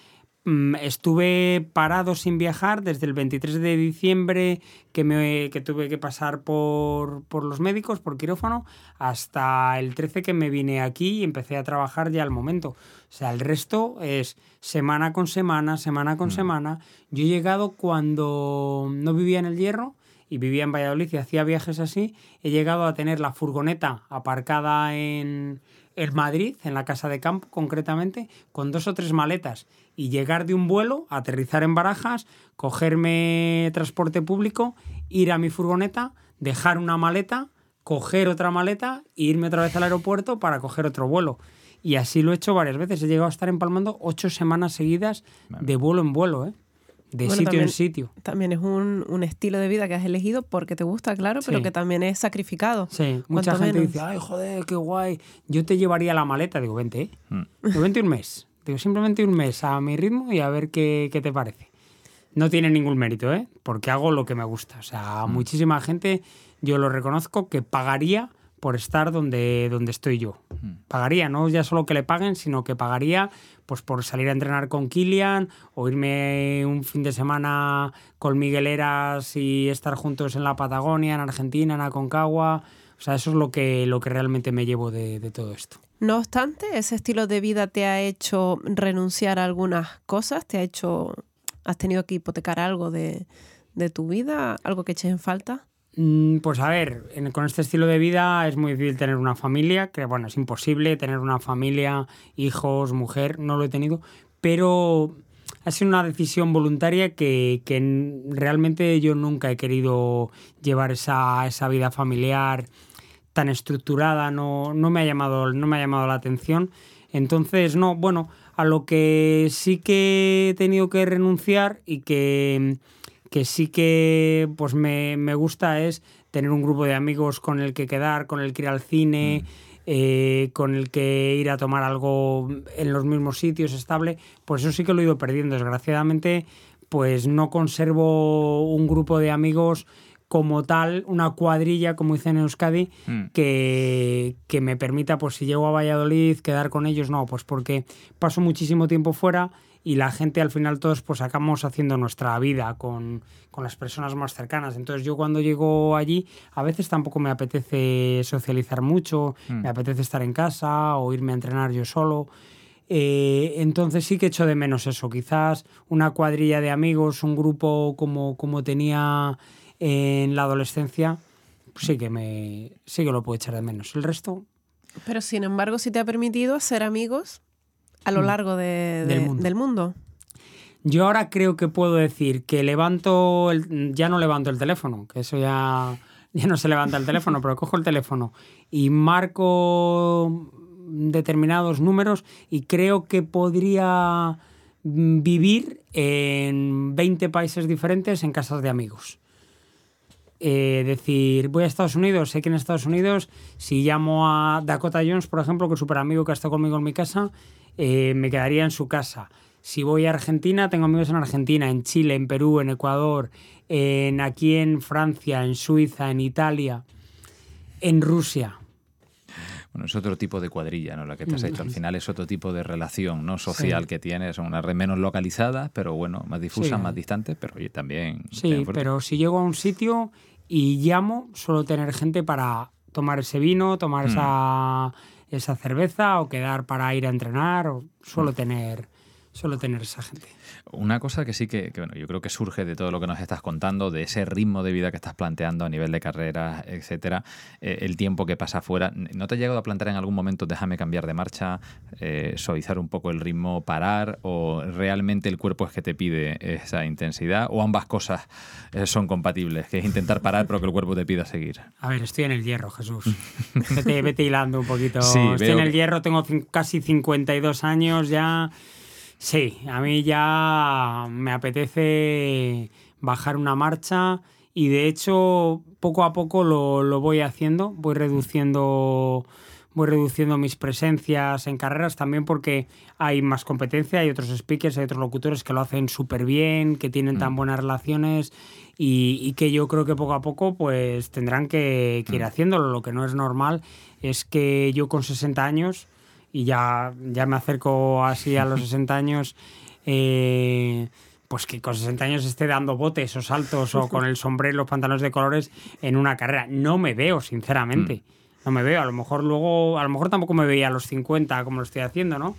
estuve parado sin viajar desde el 23 de diciembre que, me, que tuve que pasar por, por, los médicos, por quirófano, hasta el 13 que me vine aquí y empecé a trabajar ya al momento. O sea, el resto es semana con semana, semana con mm. semana. Yo he llegado cuando no vivía en el Hierro y vivía en Valladolid y hacía viajes así, he llegado a tener la furgoneta aparcada en, en Madrid, en la casa de campo concretamente, con dos o tres maletas y llegar de un vuelo, aterrizar en Barajas, cogerme transporte público, ir a mi furgoneta, dejar una maleta, coger otra maleta e irme otra vez al aeropuerto para coger otro vuelo. Y así lo he hecho varias veces. He llegado a estar empalmando ocho semanas seguidas de vuelo en vuelo, ¿eh? de sitio en sitio. También es un, un, estilo de vida que has elegido porque te gusta, claro, pero que también es sacrificado. Sí, mucha gente dice, ay, joder, qué guay. Yo te llevaría la maleta. Digo, vente, ¿eh? Mm. vente un mes. Digo, simplemente un mes a mi ritmo y a ver qué, qué, te parece. No tiene ningún mérito, ¿eh? Porque hago lo que me gusta. O sea, mm. muchísima gente, yo lo reconozco, que pagaría por estar donde, donde estoy yo. Mm. Pagaría, no ya solo que le paguen, sino que pagaría pues por salir a entrenar con Kilian o irme un fin de semana con Migueleras y estar juntos en la Patagonia, en Argentina, en Aconcagua. O sea, eso es lo que, lo que realmente me llevo de, de todo esto. No obstante, ese estilo de vida te ha hecho renunciar a algunas cosas, te ha hecho, has tenido que hipotecar algo de, de tu vida, algo que eches en falta. Mm, pues a ver, con este estilo de vida es muy difícil tener una familia, que bueno, es imposible tener una familia, hijos, mujer, no lo he tenido, pero ha sido una decisión voluntaria que, realmente yo nunca he querido llevar esa, esa vida familiar tan estructurada, no, no, me ha llamado, no me ha llamado la atención. Entonces, no, bueno, a lo que sí que he tenido que renunciar y que que sí que pues me, gusta es tener un grupo de amigos con el que quedar, con el que ir al cine, mm. eh, con el que ir a tomar algo en los mismos sitios estable, pues eso sí que lo he ido perdiendo. Desgraciadamente, pues no conservo un grupo de amigos como tal, una cuadrilla, como dicen en Euskadi, mm. que, que, me permita, pues si llego a Valladolid, quedar con ellos, no, pues porque paso muchísimo tiempo fuera y la gente al final todos pues acabamos haciendo nuestra vida con, las personas más cercanas. Entonces yo cuando llego allí a veces tampoco me apetece socializar mucho, mm. me apetece estar en casa o irme a entrenar yo solo. Eh, entonces sí que echo de menos eso, quizás una cuadrilla de amigos, un grupo como, como tenía en la adolescencia, sí que me sí que lo puedo echar de menos. El resto Pero sin embargo, sí te ha permitido hacer amigos a lo Mm. largo de- Del de- mundo. del mundo. Yo ahora creo que puedo decir que levanto, el- ya no levanto el teléfono, que eso ya, ya no se levanta el teléfono, pero cojo el teléfono y marco determinados números y creo que podría vivir en 20 países diferentes en casas de amigos. Eh, decir, voy a Estados Unidos, sé que en Estados Unidos, si llamo a Dakota Jones, por ejemplo, que es un súper amigo que ha estado conmigo en mi casa, eh, me quedaría en su casa. Si voy a Argentina, tengo amigos en Argentina, en Chile, en Perú, en Ecuador, en, aquí en Francia, en Suiza, en Italia, en Rusia. Bueno, es otro tipo de cuadrilla, ¿no? La que te has hecho. Al final es otro tipo de relación, ¿no? Social Sí. que tienes. Son una red menos localizada, pero bueno, más difusa, Sí. más distante, pero oye, también. Sí, pero si llego a un sitio y llamo, suelo tener gente para tomar ese vino, tomar Mm. esa, esa cerveza o quedar para ir a entrenar. O Mm. suelo tener, suelo tener esa gente. Una cosa que sí que, que, bueno, yo creo que surge de todo lo que nos estás contando, de ese ritmo de vida que estás planteando a nivel de carreras, etcétera, eh, el tiempo que pasa afuera. ¿No te ha llegado a plantear en algún momento déjame cambiar de marcha, eh, suavizar un poco el ritmo, parar? ¿O realmente el cuerpo es que te pide esa intensidad? ¿O ambas cosas eh, son compatibles? Que es intentar parar, pero que el cuerpo te pida seguir. A ver, estoy en el hierro, Jesús. Vete, vete hilando un poquito. Sí, estoy en el que- hierro, tengo casi 52 años ya. Sí, a mí ya me apetece bajar una marcha y de hecho poco a poco lo, lo voy haciendo, voy reduciendo voy reduciendo mis presencias en carreras también porque hay más competencia, hay otros speakers, hay otros locutores que lo hacen súper bien, que tienen tan buenas relaciones y, y que yo creo que poco a poco pues tendrán que, que ir haciéndolo. Lo que no es normal es que yo con 60 años, y ya, ya me acerco así a los 60 años, eh, pues que con 60 años esté dando botes o saltos o con el sombrero y los pantalones de colores en una carrera. No me veo, sinceramente. No me veo. A lo mejor luego, a lo mejor tampoco me veía a los 50 como lo estoy haciendo, ¿no?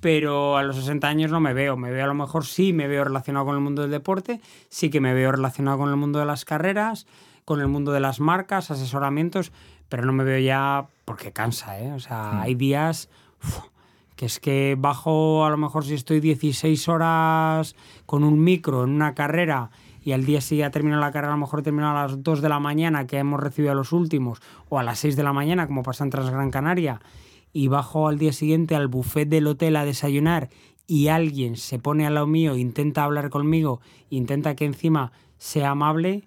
Pero a los 60 años no me veo. Me veo a lo mejor sí, me veo relacionado con el mundo del deporte, sí que me veo relacionado con el mundo de las carreras, con el mundo de las marcas, asesoramientos, pero no me veo ya porque cansa, ¿eh? O sea, hay días que es que bajo a lo mejor si estoy 16 horas con un micro en una carrera y al día siguiente termino la carrera, a lo mejor termino a las 2 de la mañana que hemos recibido a los últimos, o a las 6 de la mañana, como pasa en Transgran Canaria, y bajo al día siguiente al buffet del hotel a desayunar y alguien se pone al lado mío, intenta hablar conmigo, intenta que encima sea amable,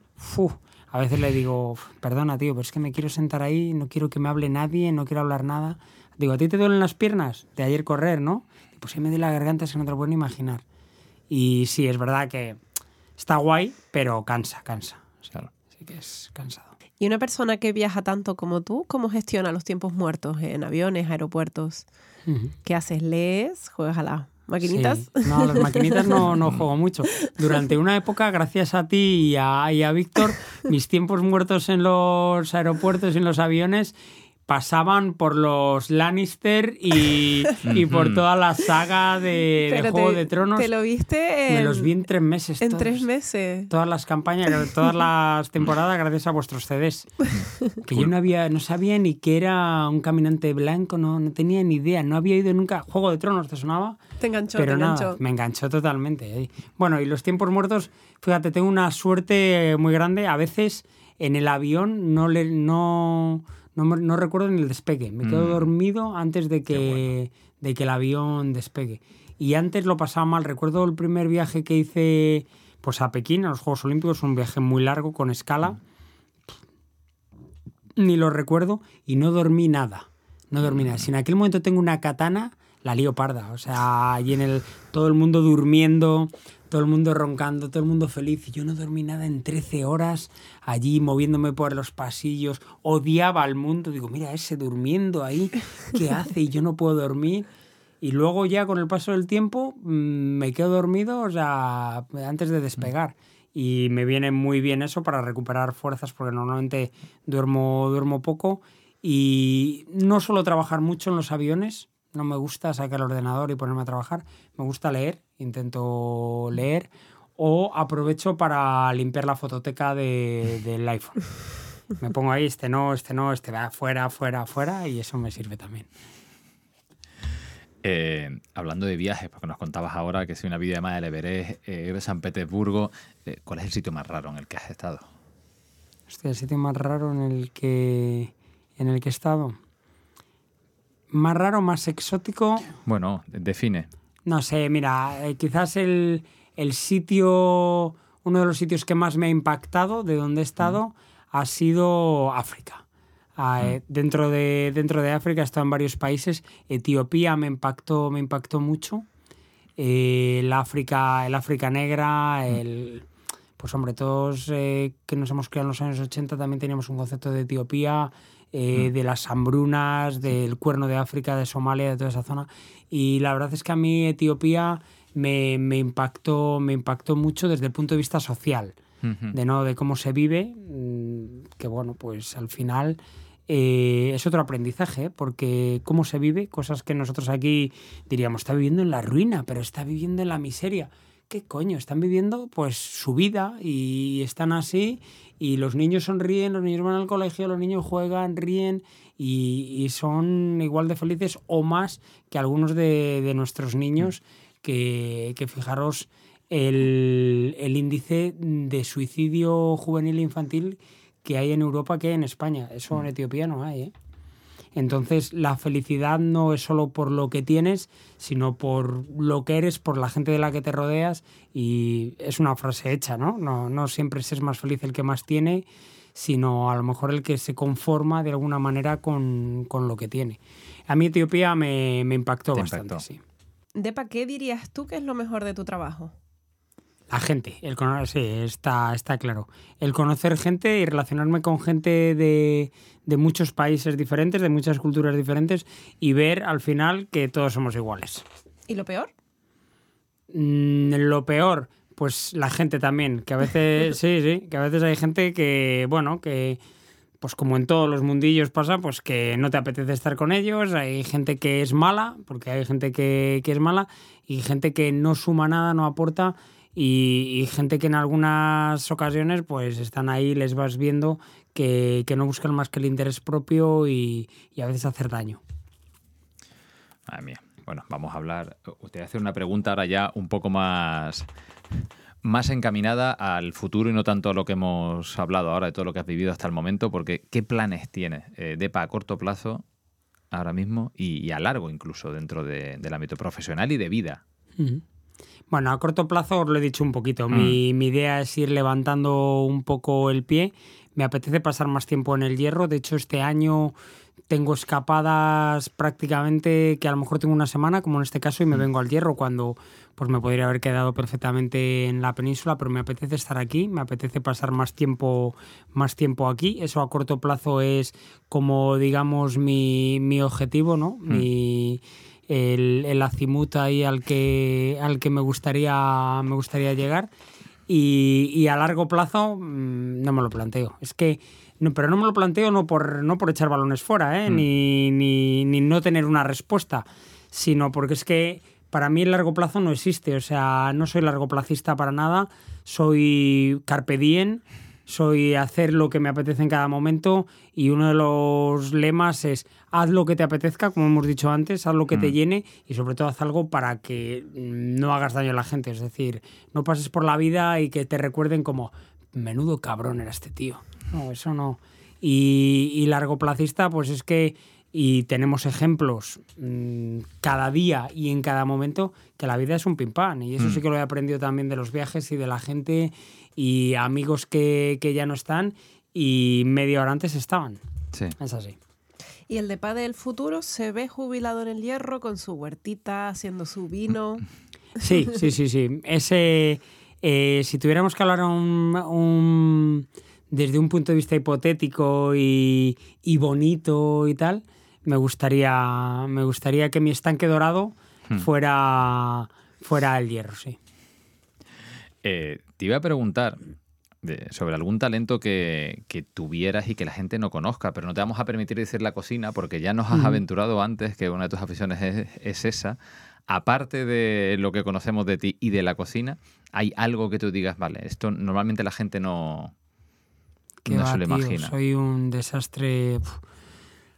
a veces le digo, perdona tío, pero es que me quiero sentar ahí, no quiero que me hable nadie, no quiero hablar nada. Digo, ¿a ti te duelen las piernas? De ayer correr, ¿no? Pues sí me duele la garganta, es que no te lo pueden imaginar. Y sí, es verdad que está guay, pero cansa, cansa. Sí, Claro. sí que es cansado. Y una persona que viaja tanto como tú, ¿cómo gestiona los tiempos muertos en aviones, aeropuertos? Ujú. ¿Qué haces? ¿Lees? ¿Juegas a las maquinitas? Sí. No, las maquinitas no, no juego mucho. Durante una época, gracias a ti y a, y a Víctor, mis tiempos muertos en los aeropuertos y en los aviones pasaban por los Lannister y, y por toda la saga de, Juego te- de Tronos. Te lo viste en, Me los vi en tres meses. en todos. tres meses. Todas las campañas, todas las temporadas, gracias a vuestros CDs. Que yo no había, no sabía ni que era un caminante blanco, no, no tenía ni idea, no había ido nunca. Juego de Tronos, ¿te sonaba? Te enganchó, Pero te nada, enganchó. me enganchó totalmente. eh. Bueno, y los tiempos muertos, fíjate, tengo una suerte muy grande. A veces en el avión no le no, no, recuerdo ni el despegue. Me quedo Mm. dormido antes de que, de que el avión despegue. Y antes lo pasaba mal. Recuerdo el primer viaje que hice pues a Pekín, a los Juegos Olímpicos, un viaje muy largo con escala. Ni lo recuerdo y no dormí nada. No dormí nada. Si en aquel momento tengo una katana, la lío parda. O sea, allí en el. Todo el mundo durmiendo, todo el mundo roncando, todo el mundo feliz. Y yo no dormí nada en 13 horas allí moviéndome por los pasillos. Odiaba al mundo. Digo, mira, ese durmiendo ahí, ¿qué hace? Y yo no puedo dormir. Y luego ya con el paso del tiempo mm, me quedo dormido, o sea, antes de despegar. Y me viene muy bien eso para recuperar fuerzas porque normalmente duermo, duermo poco. Y no suelo trabajar mucho en los aviones. No me gusta sacar el ordenador y ponerme a trabajar. Me gusta leer, intento leer. O aprovecho para limpiar la fototeca de- del iPhone. Me pongo ahí, este no, este no, este va fuera, fuera, fuera, y eso me sirve también. Eh, hablando de viajes, porque nos contabas ahora que si una videollamada del Everest, eh, de San Petersburgo, eh, ¿cuál es el sitio más raro en el que has estado? Hostia, el sitio más raro en el que, en el que he estado. Más raro, más exótico. Bueno, define. No sé, mira, eh, quizás el, el sitio, uno de los sitios que más me ha impactado de donde he estado ha sido África. Ah, eh, dentro, de, dentro de África he estado en varios países. Etiopía me impactó, me impactó mucho. Eh, el, África, el África negra, el, pues hombre, todos eh, que nos hemos criado en los años 80 también teníamos un concepto de Etiopía, eh, de las hambrunas, del cuerno de África, de Somalia, de toda esa zona. Y la verdad es que a mí Etiopía me, me impactó, me impactó mucho desde el punto de vista social, de no de cómo se vive, mm, que bueno, pues al final eh, es otro aprendizaje, porque cómo se vive, cosas que nosotros aquí diríamos, está viviendo en la ruina, pero está viviendo en la miseria. ¿Qué coño? Están viviendo pues su vida y están así y los niños sonríen, los niños van al colegio, los niños juegan, ríen y, y son igual de felices o más que algunos de, de nuestros niños que, que fijaros el, el índice de suicidio juvenil e infantil que hay en Europa que hay en España. Eso en Etiopía no hay, ¿eh? Entonces, la felicidad no es solo por lo que tienes, sino por lo que eres, por la gente de la que te rodeas. Y es una frase hecha, ¿no? No, no siempre es más feliz el que más tiene, sino a lo mejor el que se conforma de alguna manera con, con lo que tiene. A mí Etiopía me, me impactó Te bastante, impactó. sí. Depa, ¿qué dirías tú que es lo mejor de tu trabajo? La gente, el sí, está, está claro. El conocer gente y relacionarme con gente de, de muchos países diferentes, de muchas culturas diferentes y ver al final que todos somos iguales. ¿Y lo peor? Mm, lo peor, pues la gente también, que a veces, sí, sí, que a veces hay gente que, bueno, que pues como en todos los mundillos pasa, pues que no te apetece estar con ellos, hay gente que es mala, porque hay gente que, que es mala, y gente que no suma nada, no aporta, y, y gente que en algunas ocasiones pues están ahí, les vas viendo que, que no buscan más que el interés propio y, y a veces hacer daño. Madre mía. Bueno, vamos a hablar. Te voy a hacer una pregunta ahora ya un poco más, más encaminada al futuro y no tanto a lo que hemos hablado ahora de todo lo que has vivido hasta el momento, porque ¿qué planes tienes, eh, Depa, a corto plazo ahora mismo y, y a largo incluso dentro de- del ámbito profesional y de vida? Bueno, a corto plazo os lo he dicho un poquito. Mi, mi idea es ir levantando un poco el pie. Me apetece pasar más tiempo en el hierro. De hecho, este año tengo escapadas prácticamente que a lo mejor tengo una semana, como en este caso, y me vengo al hierro cuando pues me podría haber quedado perfectamente en la península, pero me apetece estar aquí, me apetece pasar más tiempo, más tiempo aquí. Eso a corto plazo es como digamos mi, mi objetivo, ¿no? Mi el, el azimut ahí al que, al que me gustaría, me gustaría llegar. Y, y a largo plazo mm, no me lo planteo. Es que, no, pero no me lo planteo no por, no por echar balones fuera, ¿eh? ni, ni, ni no tener una respuesta, sino porque es que para mí el largo plazo no existe. O sea, no soy largoplacista para nada. Soy carpe diem soy hacer lo que me apetece en cada momento y uno de los lemas es haz lo que te apetezca, como hemos dicho antes, haz lo que te llene y sobre todo haz algo para que mm, no hagas daño a la gente, es decir, no pases por la vida y que te recuerden como menudo cabrón era este tío. No, eso no. Y, y largoplacista, pues es que, y tenemos ejemplos mm, cada día y en cada momento, que la vida es un pimpán. Y eso sí que lo he aprendido también de los viajes y de la gente y amigos que, que ya no están y media hora antes estaban. Sí. Es así. ¿Y el Depa del futuro se ve jubilado en el hierro con su huertita, haciendo su vino? Sí, sí, sí, sí. Ese, eh, si tuviéramos que hablar un, un- desde un punto de vista hipotético y, y bonito y tal, me gustaría, me gustaría que mi estanque dorado fuera, fuera el hierro, sí. Eh, te iba a preguntar de- sobre algún talento que, que tuvieras y que la gente no conozca, pero no te vamos a permitir decir la cocina porque ya nos has aventurado antes que una de tus aficiones es, es esa. Aparte de lo que conocemos de ti y de la cocina, ¿hay algo que tú digas, vale, esto normalmente la gente no... No va, se lo tío, imagina. Soy un desastre.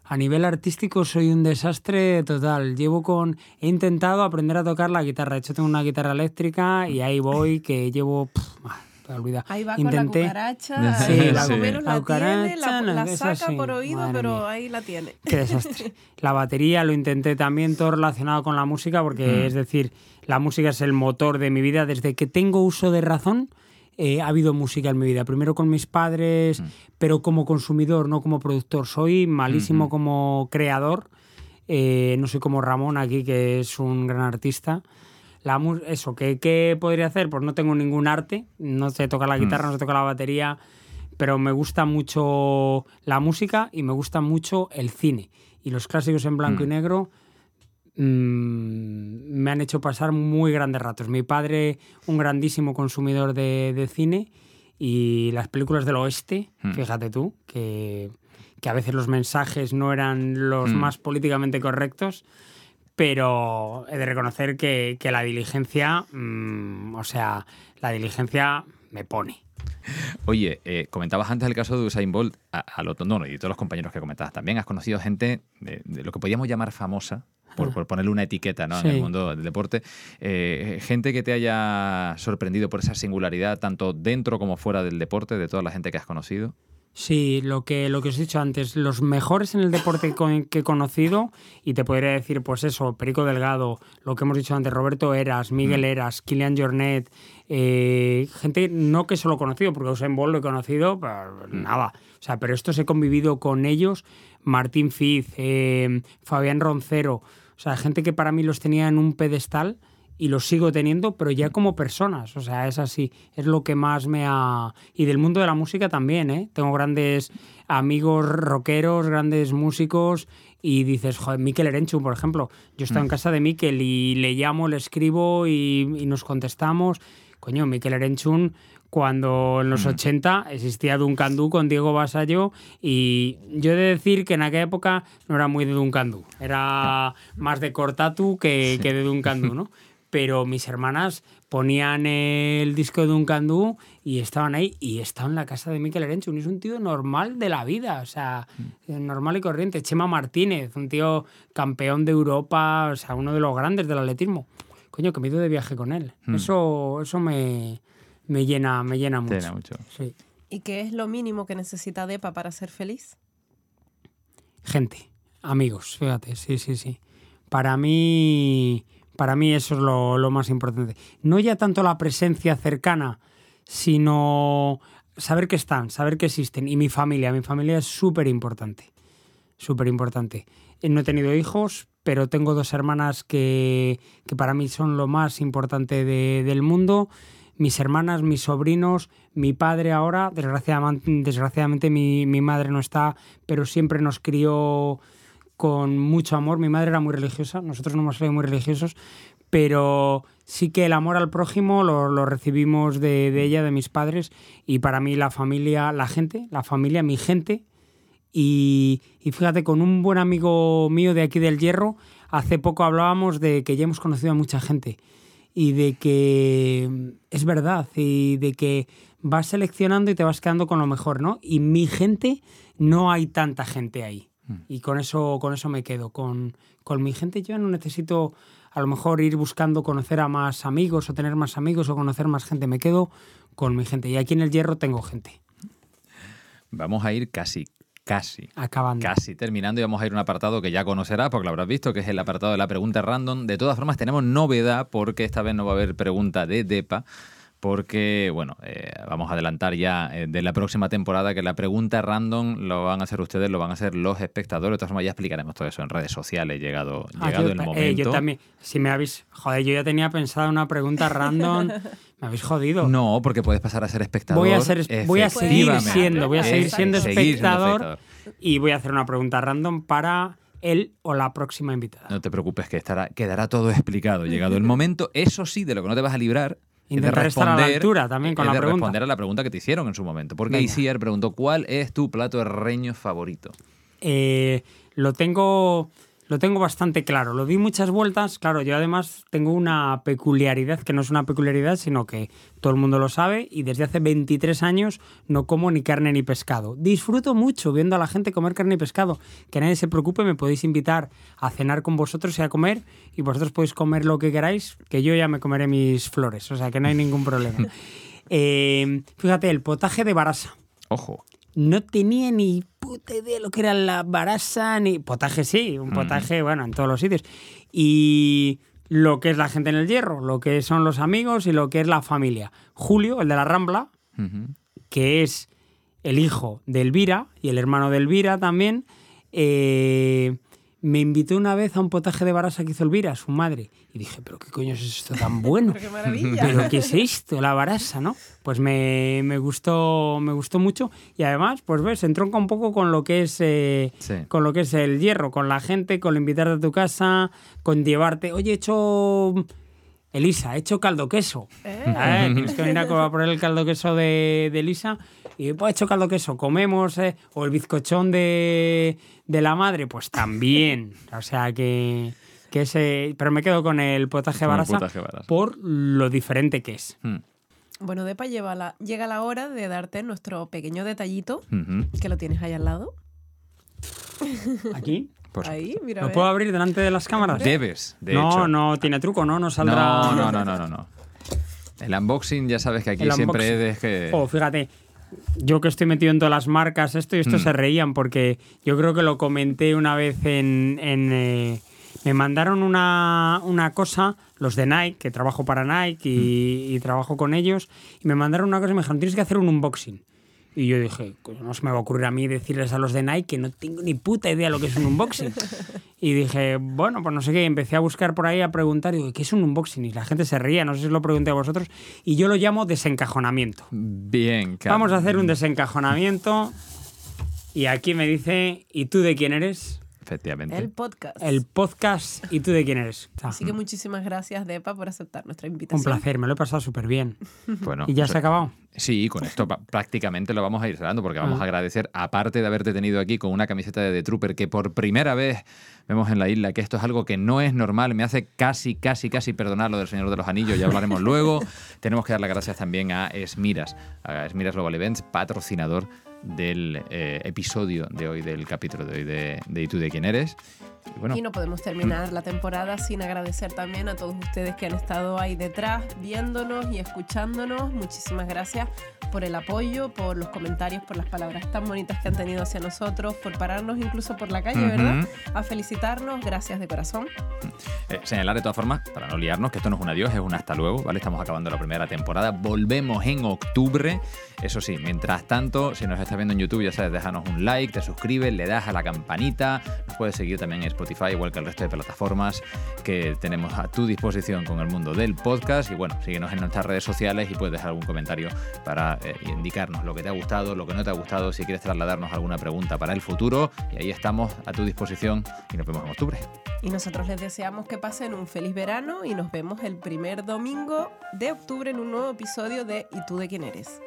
A nivel artístico soy un desastre total. Llevo con. He intentado aprender a tocar la guitarra. De hecho, tengo una guitarra eléctrica y ahí voy, que llevo. pf, ah, olvida. Ahí va Intenté. con la cucaracha. Sí, la la la, cucaracha, tiene, la, no, la esa saca sí, por oído, madre pero mía. ahí la tiene. Qué desastre. La batería lo intenté también todo relacionado con la música, porque Mm. es decir, la música es el motor de mi vida. Desde que tengo uso de razón, eh, ha habido música en mi vida. Primero con mis padres, Mm. pero como consumidor, no como productor. Soy malísimo Ujú. como creador. Eh, no soy como Ramón aquí, que es un gran artista. La eso, ¿qué, ¿qué podría hacer? Pues no tengo ningún arte, no sé tocar la guitarra, no sé tocar la batería, pero me gusta mucho la música y me gusta mucho el cine. Y los clásicos en blanco y Mm. negro mm, me han hecho pasar muy grandes ratos. Mi padre, un grandísimo consumidor de, de cine y las películas del oeste, Mm. fíjate tú, que, que a veces los mensajes no eran los Mm. más políticamente correctos, pero he de reconocer que, que la diligencia, mm, o sea, la diligencia me pone. Oye, eh, comentabas antes el caso de Usain Bolt, a, a lo no, no, y todos los compañeros que comentabas también. Has conocido gente de, de lo que podríamos llamar famosa, por, por ponerle una etiqueta ¿no? en el mundo del deporte. Eh, gente que te haya sorprendido por esa singularidad, tanto dentro como fuera del deporte, de toda la gente que has conocido. Sí, lo que, lo que os he dicho antes, los mejores en el deporte que he conocido, y te podría decir, pues eso, Perico Delgado, lo que hemos dicho antes, Roberto Eras, Miguel Eras, Kilian Jornet, eh, gente no que solo he conocido, porque Usain Bolt lo he conocido, pero nada. O sea, pero estos he convivido con ellos, Martín Fiz, eh, Fabián Roncero, sea, gente que para mí los tenía en un pedestal y los sigo teniendo, pero ya como personas. O sea, es así. Es lo que más me ha. Y del mundo de la música también, ¿eh? Tengo grandes amigos rockeros, grandes músicos. Y dices, joder, Mikel Erenchun, por ejemplo. Yo estoy en casa de Mikel y le llamo, le escribo y, y nos contestamos. Coño, Mikel Erenchun, cuando en los 80 existía Duncan Du con Diego Basallo y yo he de decir que en aquella época no era muy de Duncan Du, era más de Cortatu que, que de Duncan Du, ¿no? Pero mis hermanas ponían el disco de Duncan Du y estaban ahí y estaba en la casa de Mikel Erenchun. Es un tío normal de la vida, o sea, normal y corriente. Chema Martínez, un tío campeón de Europa, o sea, uno de los grandes del atletismo. Coño, que me he ido de viaje con él. Hmm. Eso, eso me, me llena, me llena mucho. Llena mucho. Sí. ¿Y qué es lo mínimo que necesita Depa para ser feliz? Gente, amigos, fíjate, sí, sí, sí. Para mí, para mí eso es lo, lo más importante. No ya tanto la presencia cercana, sino saber que están, saber que existen. Y mi familia, mi familia es súper importante, súper importante. Eh, No he tenido hijos, pero tengo dos hermanas que, que para mí son lo más importante de- del mundo. Mis hermanas, mis sobrinos, mi padre ahora, desgraciadamente, mi, madre no está, pero siempre nos crió con mucho amor. Mi madre era muy religiosa, nosotros no hemos sido muy religiosos, pero sí que el amor al prójimo lo, lo recibimos de, de ella, de mis padres, y para mí la familia, la gente, la familia, mi gente, y, y fíjate, con un buen amigo mío de aquí del Hierro, hace poco hablábamos de que ya hemos conocido a mucha gente y de que es verdad y de que vas seleccionando y te vas quedando con lo mejor, ¿no? Y mi gente, no hay tanta gente ahí. Y con eso, con eso me quedo. Con, con mi gente yo no necesito a lo mejor ir buscando conocer a más amigos o tener más amigos o conocer más gente. Me quedo con mi gente. Y aquí en el Hierro tengo gente. Vamos a ir casi, casi. Acabando. Casi terminando y vamos a ir a un apartado que ya conocerás porque lo habrás visto, que es el apartado de la pregunta random. De todas formas, tenemos novedad porque esta vez no va a haber pregunta de DEPA, porque, bueno, eh, vamos a adelantar ya eh, de la próxima temporada que la pregunta random lo van a hacer ustedes, lo van a hacer los espectadores. De todas formas, ya explicaremos todo eso en redes sociales, llegado, Ah, llegado yo, el ta- momento. eh, yo también. Si me habéis. Joder, yo ya tenía pensado una pregunta random. me habéis jodido. No, porque puedes pasar a ser espectador. Voy a, ser, voy a seguir siendo, voy a seguir Eh, siendo seguir siendo espectador y voy a hacer una pregunta random para él o la próxima invitada. No te preocupes, que estará, quedará todo explicado. Llegado el momento, eso sí, de lo que no te vas a librar. Intentar estar a la responder- altura también con la de pregunta. responder a la pregunta que te hicieron en su momento. Porque Venga. Isier preguntó: ¿Cuál es tu plato herreño favorito? Eh, lo tengo. Lo tengo bastante claro. Lo di muchas vueltas. Claro, yo además tengo una peculiaridad que no es una peculiaridad, sino que todo el mundo lo sabe y desde hace 23 años no como ni carne ni pescado. Disfruto mucho viendo a la gente comer carne y pescado. Que nadie se preocupe, me podéis invitar a cenar con vosotros y a comer y vosotros podéis comer lo que queráis, que yo ya me comeré mis flores. O sea, que no hay ningún problema. Eh, fíjate, el potaje de barasa. Ojo. No tenía ni puta idea lo que era la barasa, ni potaje sí, un potaje, bueno, en todos los sitios. Y lo que es la gente en el hierro, lo que son los amigos y lo que es la familia. Julio, el de la Rambla, que es el hijo de Elvira y el hermano de Elvira también, eh, me invitó una vez a un potaje de barasa que hizo Elvira, su madre. Y dije, pero qué coño es esto tan bueno. Pero qué maravilla. Pero qué es esto, la barasa, ¿no? Pues me, me gustó, me gustó mucho. Y además, pues ves, entronca un poco con lo que es eh, Sí. con lo que es el hierro, con la gente, con invitarte a tu casa, con llevarte, oye, he hecho. Elisa, he hecho caldo queso. Eh, Tienes que venir a poner el caldo queso de, de Elisa. Y pues he hecho caldo queso, comemos. eh, o el bizcochón de, de la madre, pues también. O sea que. que ese, pero me quedo con el potaje barasa por lo diferente que es. Mm. Bueno, Depa, lleva la- llega la hora de darte nuestro pequeño detallito, que lo tienes ahí al lado. Aquí. Por Ahí, mira. a ¿Lo puedo abrir delante de las cámaras? Debes, de no, hecho. no tiene truco, ¿no? No saldrá. No, no, no, no, no, no. El unboxing, ya sabes que aquí El siempre unboxing. es de que. Oh, fíjate, yo que estoy metido en todas las marcas, esto y esto Mm. se reían porque yo creo que lo comenté una vez en. en, eh, me mandaron una, una cosa, los de Nike, que trabajo para Nike y, y trabajo con ellos, y me mandaron una cosa y me dijeron, tienes que hacer un unboxing. Y yo dije, "Pues no se me va a ocurrir a mí decirles a los de Nike que no tengo ni puta idea lo que es un unboxing. y dije, bueno, pues no sé qué, y empecé a buscar por ahí, a preguntar, y digo, ¿qué es un unboxing? Y la gente se ría, no sé si lo pregunté a vosotros, y yo lo llamo desencajonamiento. Bien, Kat. Vamos a hacer un desencajonamiento. Y aquí me dice, ¿y tú de quién eres? Efectivamente. El podcast. El podcast, ¿y tú de quién eres? Así que muchísimas gracias, Depa, por aceptar nuestra invitación. un placer, me lo he pasado súper bien. Bueno, ¿Y ya se ha acabado? Sí, con esto prácticamente lo vamos a ir cerrando porque vamos a agradecer, aparte de haberte tenido aquí con una camiseta de The Trooper que por primera vez vemos en la isla, que esto es algo que no es normal, me hace casi, casi, casi perdonar lo del Señor de los Anillos, ya hablaremos luego. Tenemos que dar las gracias también a Esmiras, a Esmiras Global Events, patrocinador del eh, episodio de hoy, del capítulo de hoy de, de ¿Y tú de quién eres? Y bueno, Y no podemos terminar la temporada sin agradecer también a todos ustedes que han estado ahí detrás, viéndonos y escuchándonos. Muchísimas gracias por el apoyo, por los comentarios, por las palabras tan bonitas que han tenido hacia nosotros, por pararnos incluso por la calle, Ujú. ¿verdad? A felicitarnos. Gracias de corazón. Eh, señalar de todas formas, para no liarnos, que esto no es un adiós, es un hasta luego, ¿vale? Estamos acabando la primera temporada, volvemos en octubre. Eso sí, mientras tanto, si nos estás viendo en YouTube, ya sabes, déjanos un like, te suscribes, le das a la campanita, nos puedes seguir también en Spotify, igual que el resto de plataformas que tenemos a tu disposición con el mundo del podcast. Y bueno, síguenos en nuestras redes sociales y puedes dejar algún comentario para eh, indicarnos lo que te ha gustado, lo que no te ha gustado, si quieres trasladarnos alguna pregunta para el futuro. Y ahí estamos a tu disposición y nos vemos en octubre. Y nosotros les deseamos que pasen un feliz verano y nos vemos el primer domingo de octubre en un nuevo episodio de ¿Y tú de quién eres?